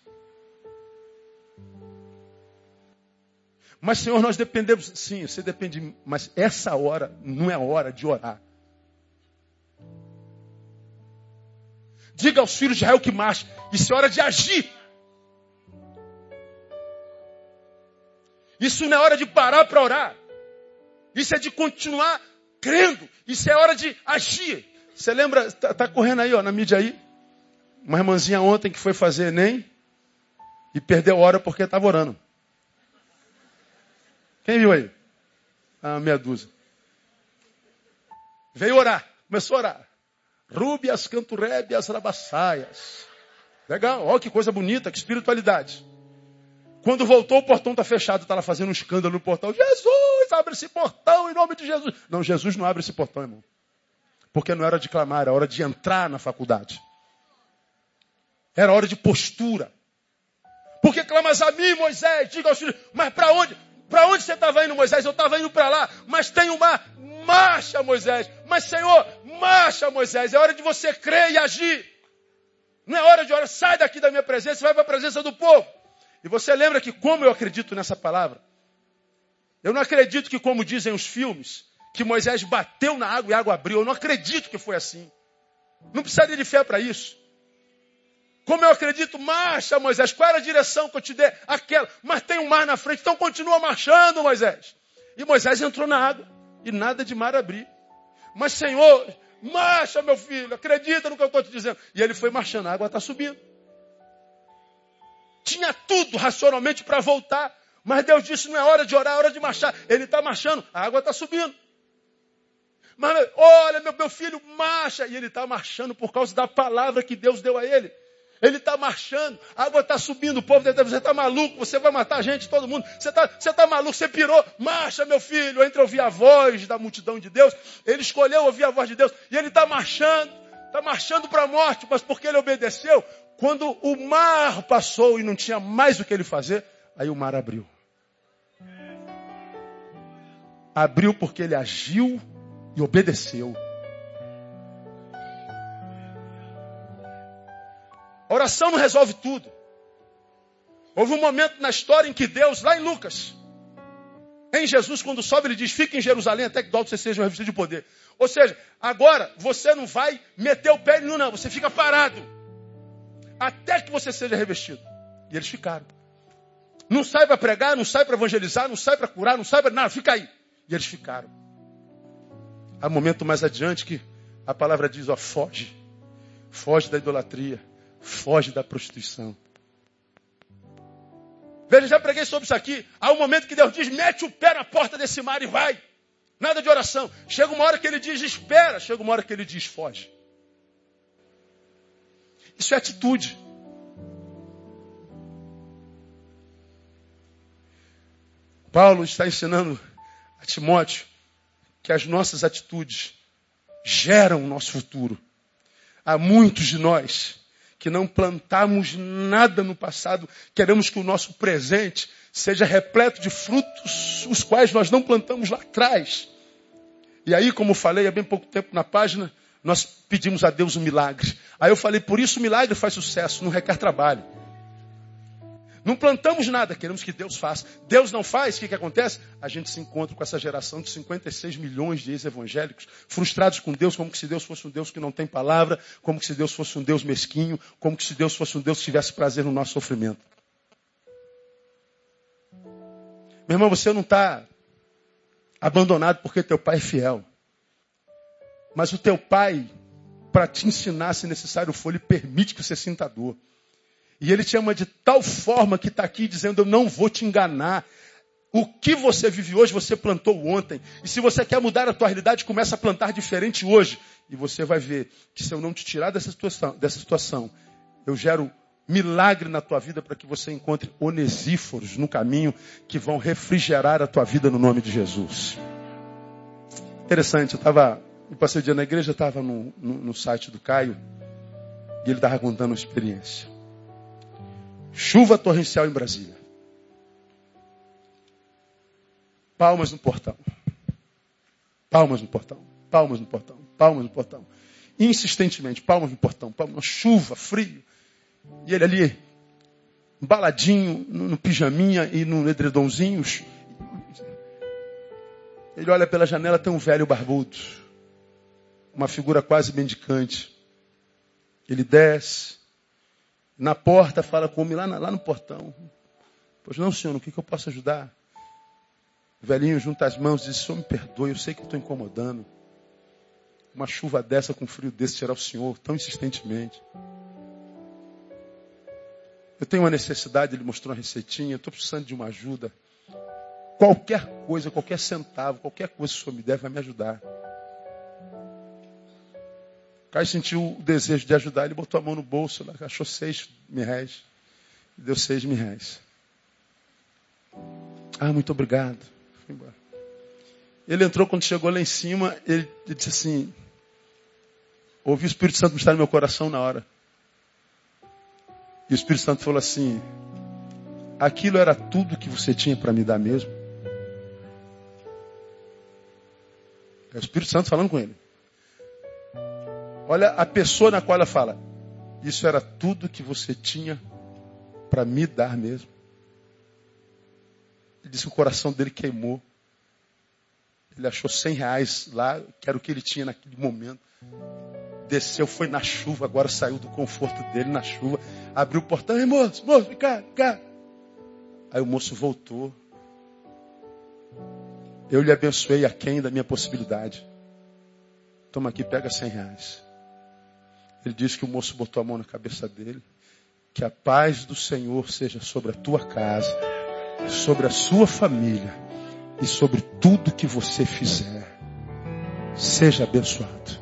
Mas, Senhor, nós dependemos. Sim, você depende, mas essa hora não é hora de orar. Diga aos filhos de Israel que marche. Isso é hora de agir. Isso não é hora de parar para orar. Isso é de continuar crendo. Isso é hora de agir. Você lembra, está tá correndo aí, ó, na mídia aí, uma irmãzinha ontem que foi fazer Enem e perdeu hora porque estava orando. Quem viu aí? Ah, meia dúzia. Veio orar, começou a orar. Rúbias, canturébias, rabassaias. Legal, olha que coisa bonita, que espiritualidade. Quando voltou, o portão está fechado, está lá fazendo um escândalo no portão. Jesus, abre esse portão em nome de Jesus. Não, Jesus não abre esse portão, irmão. Porque não era de clamar, era hora de entrar na faculdade. Era hora de postura. Por que clamas a mim, Moisés? Diga aos filhos, mas para onde? Para onde você estava indo, Moisés? Eu estava indo para lá, mas tem o mar. Marcha, Moisés. Mas, Senhor, marcha, Moisés. É hora de você crer e agir. Não é hora de orar. Sai daqui da minha presença vai para a presença do povo. E você lembra que, como eu acredito nessa palavra, eu não acredito que, como dizem os filmes, que Moisés bateu na água e a água abriu. Eu não acredito que foi assim. Não precisaria de fé para isso. Como eu acredito, marcha, Moisés. Qual era a direção que eu te dei? Aquela. Mas tem um mar na frente, então continua marchando, Moisés. E Moisés entrou na água e nada de mar abrir. Mas, Senhor, marcha, meu filho, acredita no que eu estou te dizendo. E ele foi marchando, a água está subindo. Tinha tudo racionalmente para voltar. Mas Deus disse: não é hora de orar, é hora de marchar. Ele está marchando, a água está subindo. Mas olha, meu, meu filho, marcha. E ele está marchando por causa da palavra que Deus deu a ele. Ele está marchando, a água está subindo, o povo dentro, você está maluco, você vai matar a gente, todo mundo. Você está você tá maluco, você pirou, marcha, meu filho. Entre ouvir a voz da multidão de Deus, ele escolheu ouvir a voz de Deus, e ele está marchando, está marchando para a morte, mas porque ele obedeceu, quando o mar passou e não tinha mais o que ele fazer, aí o mar abriu. Abriu porque ele agiu e obedeceu. A oração não resolve tudo. Houve um momento na história em que Deus, lá em Lucas, em Jesus, quando sobe, ele diz: Fique em Jerusalém até que do alto você seja revestido de poder. Ou seja, agora você não vai meter o pé no não, você fica parado. Até que você seja revestido. E eles ficaram. Não sai para pregar, não sai para evangelizar, não sai para curar, não sai para nada, fica aí. E eles ficaram. Há um momento mais adiante que a palavra diz: ó, foge. Foge da idolatria. Foge da prostituição. Veja, já preguei sobre isso aqui. Há um momento que Deus diz: mete o pé na porta desse mar e vai. Nada de oração. Chega uma hora que ele diz: espera. Chega uma hora que ele diz: foge. Isso é atitude. Paulo está ensinando a Timóteo que as nossas atitudes geram o nosso futuro. Há muitos de nós que não plantamos nada no passado, queremos que o nosso presente seja repleto de frutos, os quais nós não plantamos lá atrás. E aí, como falei há bem pouco tempo na página, nós pedimos a Deus um milagre. Aí eu falei, por isso o milagre faz sucesso, não requer trabalho. Não plantamos nada, queremos que Deus faça. Deus não faz, o que, que acontece? A gente se encontra com essa geração de 56 milhões de ex-evangélicos, frustrados com Deus, como se Deus fosse um Deus que não tem palavra, como se Deus fosse um Deus mesquinho, como se Deus fosse um Deus que tivesse prazer no nosso sofrimento. Meu irmão, você não está abandonado porque teu pai é fiel. Mas o teu pai, para te ensinar, se necessário for, ele permite que você sinta dor. E ele te ama de tal forma que está aqui dizendo: Eu não vou te enganar. O que você vive hoje, você plantou ontem. E se você quer mudar a tua realidade, começa a plantar diferente hoje. E você vai ver que se eu não te tirar dessa situação, dessa situação eu gero milagre na tua vida para que você encontre onesíforos no caminho que vão refrigerar a tua vida no nome de Jesus. Interessante, eu estava, eu passei o dia na igreja, estava no, no, no site do Caio e ele estava contando uma experiência. Chuva torrencial em Brasília. Palmas no portão. Palmas no portão. Palmas no portão. Palmas no portão. Insistentemente, palmas no portão. Palmas, chuva, frio. E ele ali, embaladinho, no, no pijaminha e no edredomzinho. Ele olha pela janela, tem um velho barbudo. Uma figura quase mendicante. Ele desce, na porta, fala com o homem lá, lá no portão. Pois não, senhor, o que, que eu posso ajudar? O velhinho junta as mãos e diz, senhor, me perdoe, eu sei que estou incomodando. Uma chuva dessa com frio desse tirar o senhor tão insistentemente. Eu tenho uma necessidade, ele mostrou uma receitinha, estou precisando de uma ajuda. Qualquer coisa, qualquer centavo, qualquer coisa que o senhor me der vai me ajudar. Caio sentiu o desejo de ajudar, ele botou a mão no bolso, achou seis mil reais. Deu seis mil reais. Ah, muito obrigado. Embora. Ele entrou quando chegou lá em cima, ele, ele disse assim, ouvi o Espírito Santo estar no meu coração na hora. E o Espírito Santo falou assim, aquilo era tudo que você tinha para me dar mesmo. É o Espírito Santo falando com ele. Olha a pessoa na qual ela fala: Isso era tudo que você tinha para me dar mesmo. Ele disse que o coração dele queimou. Ele achou 100 reais lá, que era o que ele tinha naquele momento. Desceu, foi na chuva, agora saiu do conforto dele na chuva. Abriu o portão, Ei, moço, moço, vem cá, vem cá. Aí o moço voltou. Eu lhe abençoei a quem da minha possibilidade. Toma aqui, pega 100 reais. Ele diz que o moço botou a mão na cabeça dele. Que a paz do Senhor seja sobre a tua casa, sobre a sua família e sobre tudo que você fizer. Seja abençoado.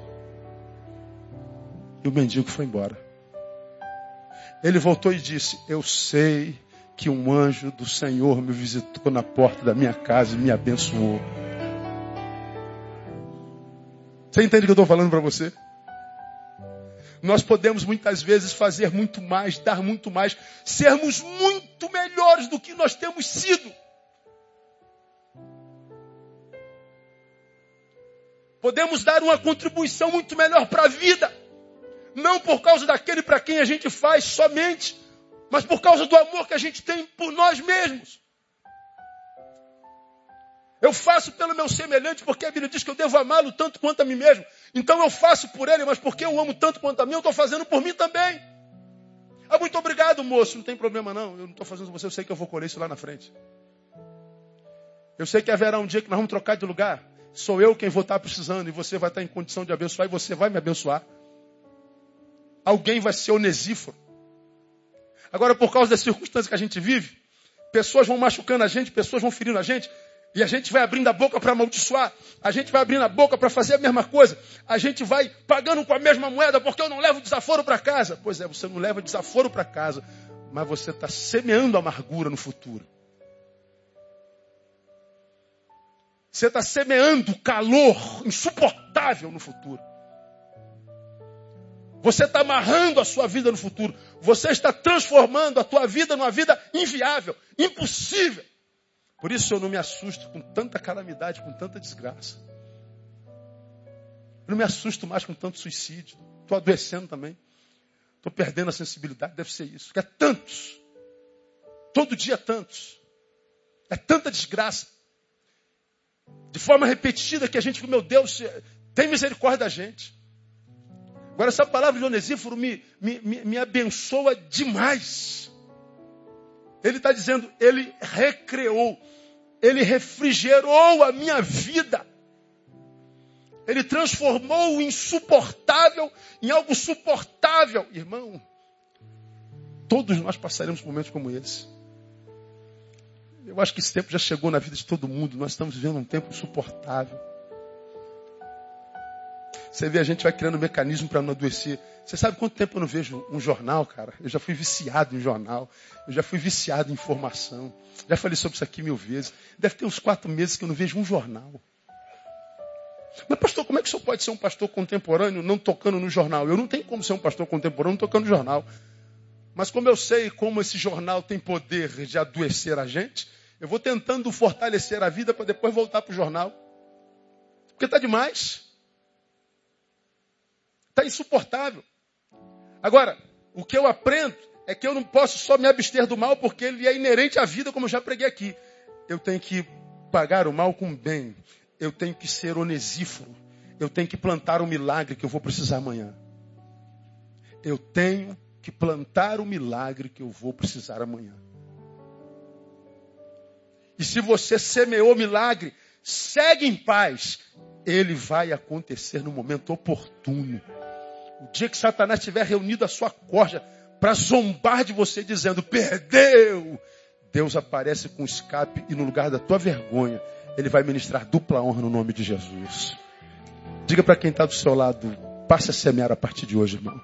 E o mendigo foi embora. Ele voltou e disse: Eu sei que um anjo do Senhor me visitou na porta da minha casa e me abençoou. Você entende o que eu estou falando para você? Nós podemos muitas vezes fazer muito mais, dar muito mais, sermos muito melhores do que nós temos sido. Podemos dar uma contribuição muito melhor para a vida. Não por causa daquele para quem a gente faz somente, mas por causa do amor que a gente tem por nós mesmos. Eu faço pelo meu semelhante porque a Bíblia diz que eu devo amá-lo tanto quanto a mim mesmo. Então eu faço por ele, mas porque eu amo tanto quanto a mim, eu estou fazendo por mim também. Ah, muito obrigado, moço. Não tem problema não. Eu não estou fazendo por você, eu sei que eu vou colher isso lá na frente. Eu sei que haverá um dia que nós vamos trocar de lugar. Sou eu quem vou estar precisando e você vai estar em condição de abençoar e você vai me abençoar. Alguém vai ser onesíforo. Agora, por causa das circunstâncias que a gente vive, pessoas vão machucando a gente, pessoas vão ferindo a gente, e a gente vai abrindo a boca para amaldiçoar. A gente vai abrindo a boca para fazer a mesma coisa. A gente vai pagando com a mesma moeda porque eu não levo desaforo para casa. Pois é, você não leva desaforo para casa, mas você está semeando amargura no futuro. Você está semeando calor insuportável no futuro. Você está amarrando a sua vida no futuro. Você está transformando a tua vida numa vida inviável, impossível. Por isso eu não me assusto com tanta calamidade, com tanta desgraça. Eu não me assusto mais com tanto suicídio. Estou adoecendo também. Estou perdendo a sensibilidade, deve ser isso. Que é tantos. Todo dia tantos. É tanta desgraça. De forma repetida que a gente, meu Deus, tem misericórdia da gente. Agora, essa palavra de Onesíforo me, me, me, me abençoa demais. Ele está dizendo, ele recreou, ele refrigerou a minha vida. Ele transformou o insuportável em algo suportável. Irmão, todos nós passaremos momentos como esse. Eu acho que esse tempo já chegou na vida de todo mundo. Nós estamos vivendo um tempo insuportável. Você vê, a gente vai criando um mecanismo para não adoecer. Você sabe quanto tempo eu não vejo um jornal, cara? Eu já fui viciado em jornal. Eu já fui viciado em informação. Já falei sobre isso aqui mil vezes. Deve ter uns quatro meses que eu não vejo um jornal. Mas, pastor, como é que o senhor pode ser um pastor contemporâneo não tocando no jornal? Eu não tenho como ser um pastor contemporâneo tocando no jornal. Mas como eu sei como esse jornal tem poder de adoecer a gente, eu vou tentando fortalecer a vida para depois voltar para o jornal. Porque está demais. Está insuportável. Agora, o que eu aprendo é que eu não posso só me abster do mal, porque ele é inerente à vida, como eu já preguei aqui. Eu tenho que pagar o mal com bem. Eu tenho que ser onesíforo. Eu tenho que plantar o um milagre que eu vou precisar amanhã. Eu tenho que plantar o um milagre que eu vou precisar amanhã. E se você semeou milagre, segue em paz. Ele vai acontecer no momento oportuno. O dia que Satanás estiver reunido a sua corja para zombar de você, dizendo: perdeu, Deus aparece com escape e no lugar da tua vergonha, Ele vai ministrar dupla honra no nome de Jesus. Diga para quem está do seu lado: passe a semear a partir de hoje, irmão.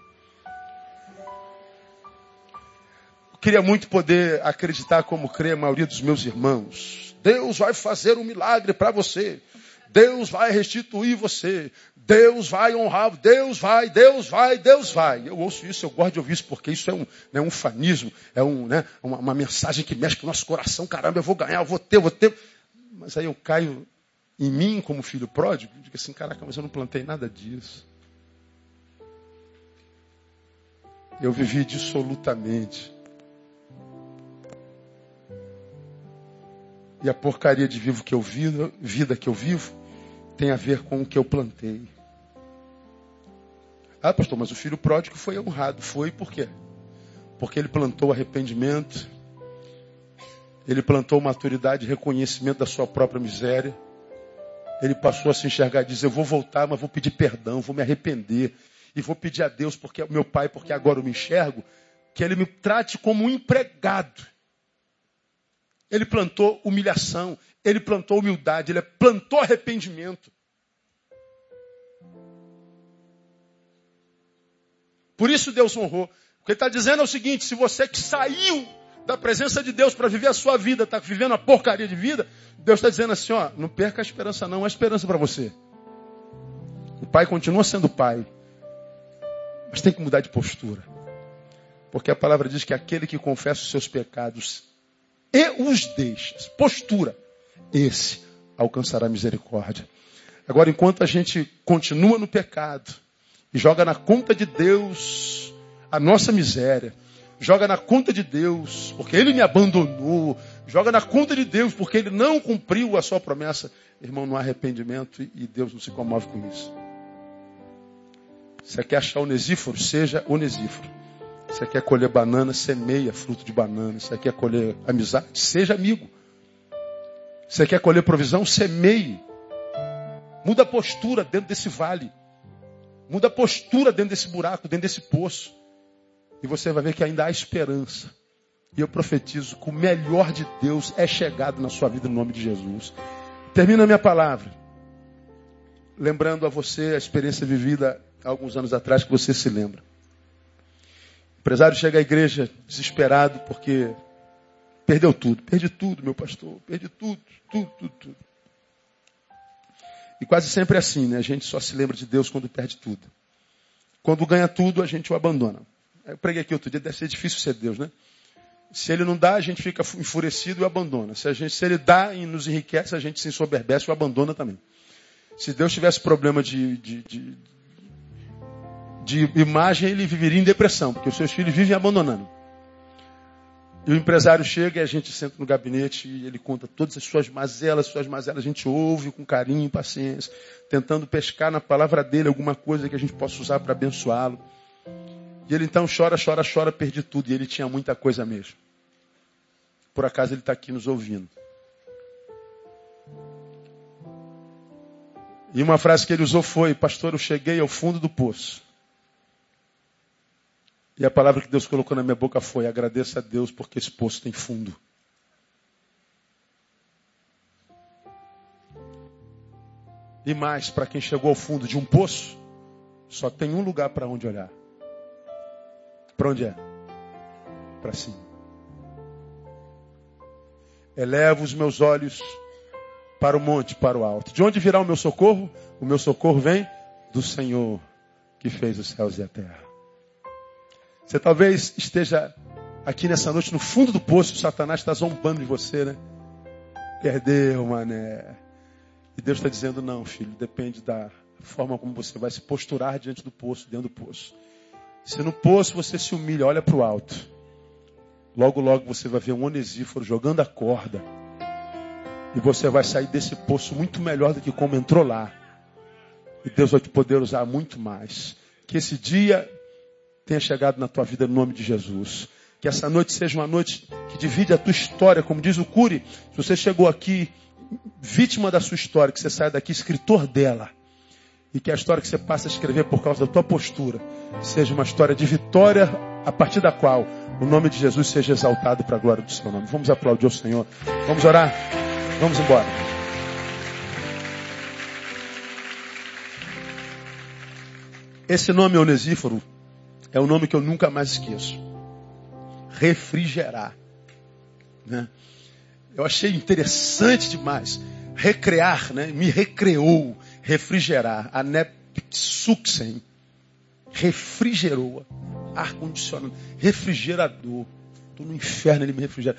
Eu queria muito poder acreditar como crê a maioria dos meus irmãos. Deus vai fazer um milagre para você. Deus vai restituir você. Deus vai honrar, Deus vai, Deus vai, Deus vai. Eu ouço isso, eu gosto de ouvir isso, porque isso é um, né, um fanismo, é um, né, uma, uma, mensagem que mexe com o nosso coração. Caramba, eu vou ganhar, eu vou ter, eu vou ter. Mas aí eu caio em mim como filho pródigo, digo assim, caraca, mas eu não plantei nada disso. Eu vivi dissolutamente. E a porcaria de vivo que eu vivo, vida que eu vivo, tem a ver com o que eu plantei. Ah, pastor, mas o filho pródigo foi honrado. Foi por quê? Porque ele plantou arrependimento, ele plantou maturidade reconhecimento da sua própria miséria. Ele passou a se enxergar e dizer: Eu vou voltar, mas vou pedir perdão, vou me arrepender. E vou pedir a Deus, porque meu pai, porque agora eu me enxergo, que ele me trate como um empregado. Ele plantou humilhação, ele plantou humildade, ele plantou arrependimento. Por isso Deus honrou. O que ele está dizendo é o seguinte: se você que saiu da presença de Deus para viver a sua vida, está vivendo uma porcaria de vida, Deus está dizendo assim: ó, não perca a esperança, não, há esperança para você. O pai continua sendo pai, mas tem que mudar de postura. Porque a palavra diz que aquele que confessa os seus pecados e os deixa, postura, esse alcançará misericórdia. Agora, enquanto a gente continua no pecado joga na conta de Deus a nossa miséria, joga na conta de Deus porque Ele me abandonou, joga na conta de Deus porque Ele não cumpriu a sua promessa, irmão, não há arrependimento e Deus não se comove com isso. Você quer achar onesíforo? Seja onesíforo. Você quer colher banana? Semeia fruto de banana. Você quer colher amizade? Seja amigo. Você quer colher provisão? Semeie. Muda a postura dentro desse vale. Muda a postura dentro desse buraco, dentro desse poço. E você vai ver que ainda há esperança. E eu profetizo que o melhor de Deus é chegado na sua vida no nome de Jesus. Termino a minha palavra. Lembrando a você a experiência vivida há alguns anos atrás que você se lembra. O empresário chega à igreja desesperado porque perdeu tudo. Perdi tudo, meu pastor. Perdi tudo, tudo, tudo, tudo. E quase sempre é assim, né? A gente só se lembra de Deus quando perde tudo. Quando ganha tudo, a gente o abandona. Eu preguei aqui outro dia, deve ser difícil ser Deus, né? Se ele não dá, a gente fica enfurecido e abandona. Se, a gente, se ele dá e nos enriquece, a gente se ensoberbece e o abandona também. Se Deus tivesse problema de, de, de, de imagem, ele viveria em depressão, porque os seus filhos vivem abandonando. E o empresário chega e a gente senta no gabinete e ele conta todas as suas mazelas, suas mazelas, a gente ouve com carinho e paciência, tentando pescar na palavra dele alguma coisa que a gente possa usar para abençoá-lo. E ele então chora, chora, chora, perdi tudo. E ele tinha muita coisa mesmo. Por acaso ele está aqui nos ouvindo. E uma frase que ele usou foi: Pastor, eu cheguei ao fundo do poço. E a palavra que Deus colocou na minha boca foi: agradeça a Deus porque esse poço tem fundo. E mais, para quem chegou ao fundo de um poço, só tem um lugar para onde olhar. Para onde é? Para cima. Elevo os meus olhos para o monte, para o alto. De onde virá o meu socorro? O meu socorro vem do Senhor que fez os céus e a terra. Você talvez esteja aqui nessa noite no fundo do poço, Satanás está zombando de você, né? Perdeu, mané. E Deus está dizendo, não, filho, depende da forma como você vai se posturar diante do poço, dentro do poço. Se no poço você se humilha, olha para o alto. Logo, logo você vai ver um onesíforo jogando a corda. E você vai sair desse poço muito melhor do que como entrou lá. E Deus vai te poder usar muito mais. Que esse dia tenha chegado na tua vida no nome de Jesus. Que essa noite seja uma noite que divide a tua história, como diz o Cury. Se você chegou aqui vítima da sua história, que você saia daqui escritor dela. E que a história que você passa a escrever por causa da tua postura seja uma história de vitória, a partir da qual o nome de Jesus seja exaltado para a glória do seu nome. Vamos aplaudir o Senhor. Vamos orar. Vamos embora. Esse nome Onesíforo é um nome que eu nunca mais esqueço. Refrigerar. Né? Eu achei interessante demais. Recrear, né? me recreou. Refrigerar. Anepsuxen. Refrigerou. Ar-condicionado. Refrigerador. Estou no inferno, ele me refrigera.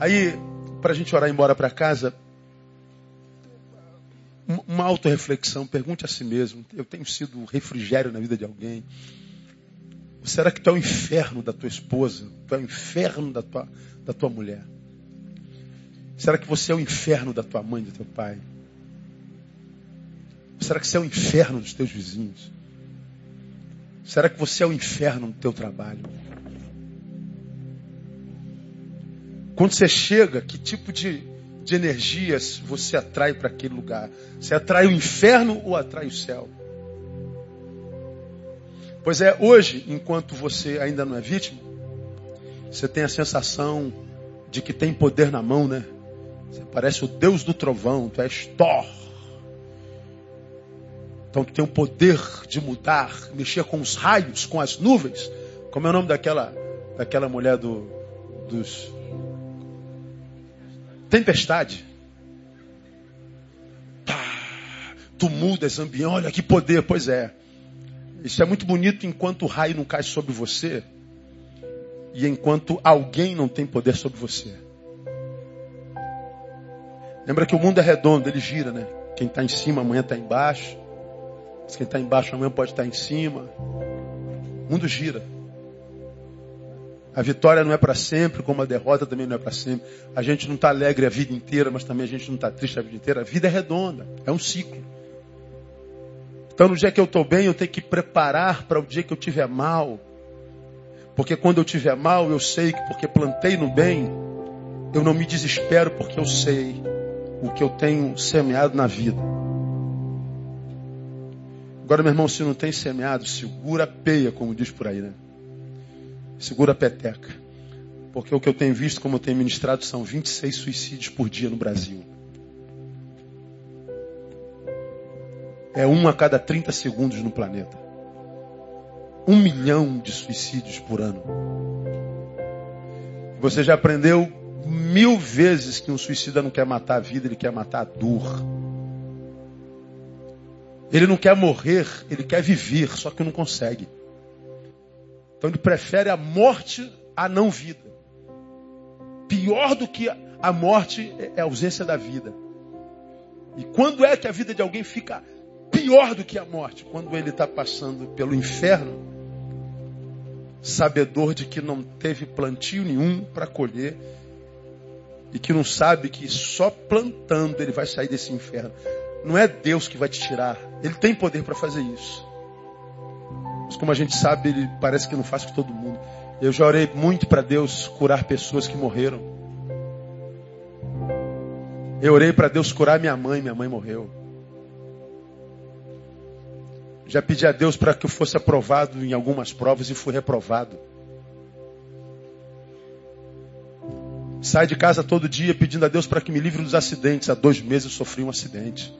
Aí, para a gente orar e ir embora para casa, uma autorreflexão, pergunte a si mesmo: eu tenho sido refrigério na vida de alguém? Será que tu é o inferno da tua esposa? Tu é o inferno da tua, da tua mulher? Será que você é o inferno da tua mãe, do teu pai? Será que você é o inferno dos teus vizinhos? Será que você é o inferno no teu trabalho? Quando você chega, que tipo de, de energias você atrai para aquele lugar? Você atrai o inferno ou atrai o céu? Pois é, hoje, enquanto você ainda não é vítima, você tem a sensação de que tem poder na mão, né? Você parece o Deus do trovão, tu és Thor. Então tu tem o poder de mudar, mexer com os raios, com as nuvens, Como é o nome daquela, daquela mulher do, dos. Tempestade. tu mudas ambiente, olha que poder, pois é. Isso é muito bonito enquanto o raio não cai sobre você e enquanto alguém não tem poder sobre você. Lembra que o mundo é redondo, ele gira, né? Quem está em cima amanhã está embaixo. Quem está embaixo amanhã pode estar tá em cima. O mundo gira. A vitória não é para sempre, como a derrota também não é para sempre. A gente não está alegre a vida inteira, mas também a gente não está triste a vida inteira. A vida é redonda, é um ciclo. Então, no dia que eu estou bem, eu tenho que preparar para o dia que eu tiver mal. Porque quando eu tiver mal, eu sei que porque plantei no bem, eu não me desespero porque eu sei o que eu tenho semeado na vida. Agora, meu irmão, se não tem semeado, segura a peia, como diz por aí, né? Segura a peteca. Porque o que eu tenho visto, como eu tenho ministrado, são 26 suicídios por dia no Brasil. É um a cada 30 segundos no planeta. Um milhão de suicídios por ano. Você já aprendeu mil vezes que um suicida não quer matar a vida, ele quer matar a dor. Ele não quer morrer, ele quer viver, só que não consegue. Então ele prefere a morte à não vida. Pior do que a morte é a ausência da vida. E quando é que a vida de alguém fica pior do que a morte, quando ele está passando pelo inferno, sabedor de que não teve plantio nenhum para colher e que não sabe que só plantando ele vai sair desse inferno. Não é Deus que vai te tirar, ele tem poder para fazer isso. Mas como a gente sabe, ele parece que não faz com todo mundo. Eu já orei muito para Deus curar pessoas que morreram. Eu orei para Deus curar minha mãe, minha mãe morreu. Já pedi a Deus para que eu fosse aprovado em algumas provas e fui reprovado. Sai de casa todo dia pedindo a Deus para que me livre dos acidentes. Há dois meses eu sofri um acidente.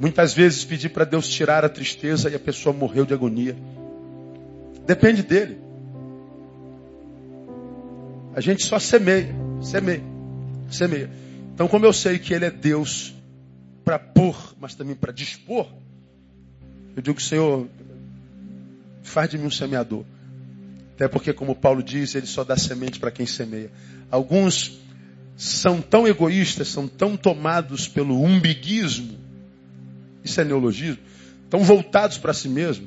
Muitas vezes pedi para Deus tirar a tristeza e a pessoa morreu de agonia. Depende dele. A gente só semeia, semeia, semeia. Então, como eu sei que Ele é Deus para pôr, mas também para dispor, eu digo, Senhor, faz de mim um semeador. Até porque, como Paulo diz, ele só dá semente para quem semeia. Alguns são tão egoístas, são tão tomados pelo umbiguismo, isso é neologismo, tão voltados para si mesmo,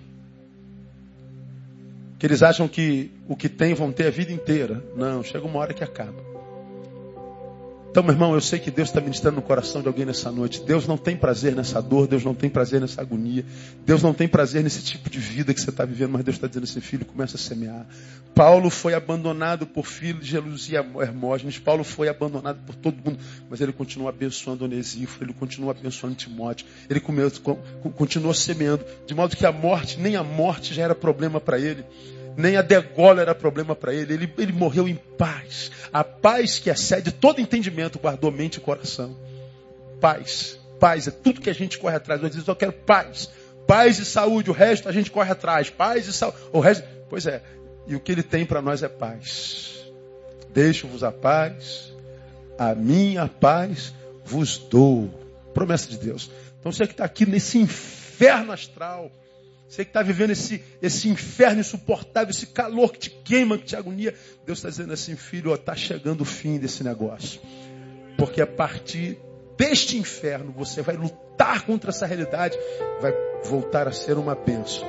que eles acham que o que têm vão ter a vida inteira. Não, chega uma hora que acaba. Então, meu irmão, eu sei que Deus está ministrando no coração de alguém nessa noite. Deus não tem prazer nessa dor, Deus não tem prazer nessa agonia, Deus não tem prazer nesse tipo de vida que você está vivendo, mas Deus está dizendo assim, filho, começa a semear. Paulo foi abandonado por filhos de e Hermógenes, Paulo foi abandonado por todo mundo, mas ele continua abençoando Onesíforo, ele continua abençoando Timóteo, ele continuou semeando, de modo que a morte, nem a morte já era problema para ele nem a degola era problema para ele. ele. Ele morreu em paz. A paz que excede todo entendimento guardou mente e coração. Paz, paz é tudo que a gente corre atrás. Às vezes eu quero paz, paz e saúde. O resto a gente corre atrás. Paz e saúde. O resto, pois é. E o que ele tem para nós é paz. Deixo-vos a paz, a minha paz vos dou. Promessa de Deus. Então você que está aqui nesse inferno astral você que está vivendo esse, esse inferno insuportável, esse calor que te queima, que te agonia. Deus está dizendo assim, filho, está chegando o fim desse negócio. Porque a partir deste inferno, você vai lutar contra essa realidade, vai voltar a ser uma bênção.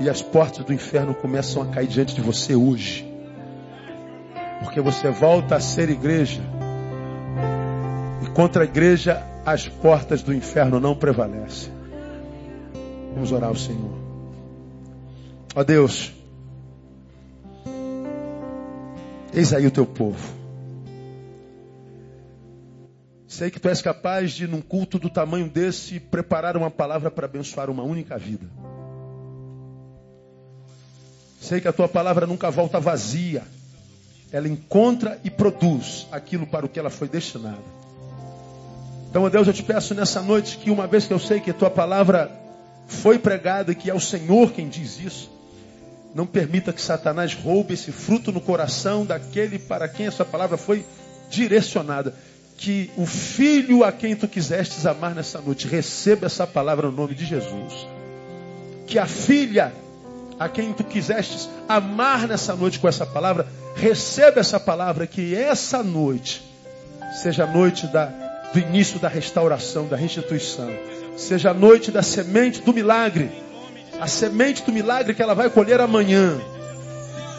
E as portas do inferno começam a cair diante de você hoje. Porque você volta a ser igreja. E contra a igreja, as portas do inferno não prevalecem. Vamos orar ao Senhor. Ó Deus, eis aí o teu povo. Sei que tu és capaz de, num culto do tamanho desse, preparar uma palavra para abençoar uma única vida. Sei que a tua palavra nunca volta vazia. Ela encontra e produz aquilo para o que ela foi destinada. Então, ó Deus, eu te peço nessa noite que, uma vez que eu sei que a tua palavra foi pregada, que é o Senhor quem diz isso. Não permita que Satanás roube esse fruto no coração daquele para quem essa palavra foi direcionada. Que o filho a quem tu quisestes amar nessa noite receba essa palavra no nome de Jesus. Que a filha a quem tu quisestes amar nessa noite com essa palavra, receba essa palavra. Que essa noite seja a noite da, do início da restauração, da restituição. Seja a noite da semente do milagre a semente do milagre que ela vai colher amanhã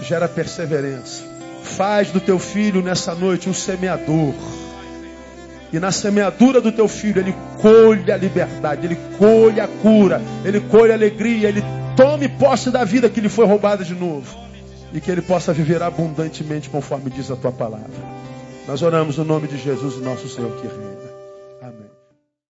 gera perseverança. Faz do teu filho nessa noite um semeador. E na semeadura do teu filho, ele colhe a liberdade, ele colhe a cura, ele colhe a alegria, ele tome posse da vida que lhe foi roubada de novo. E que ele possa viver abundantemente conforme diz a tua palavra. Nós oramos no nome de Jesus, nosso Senhor que reina.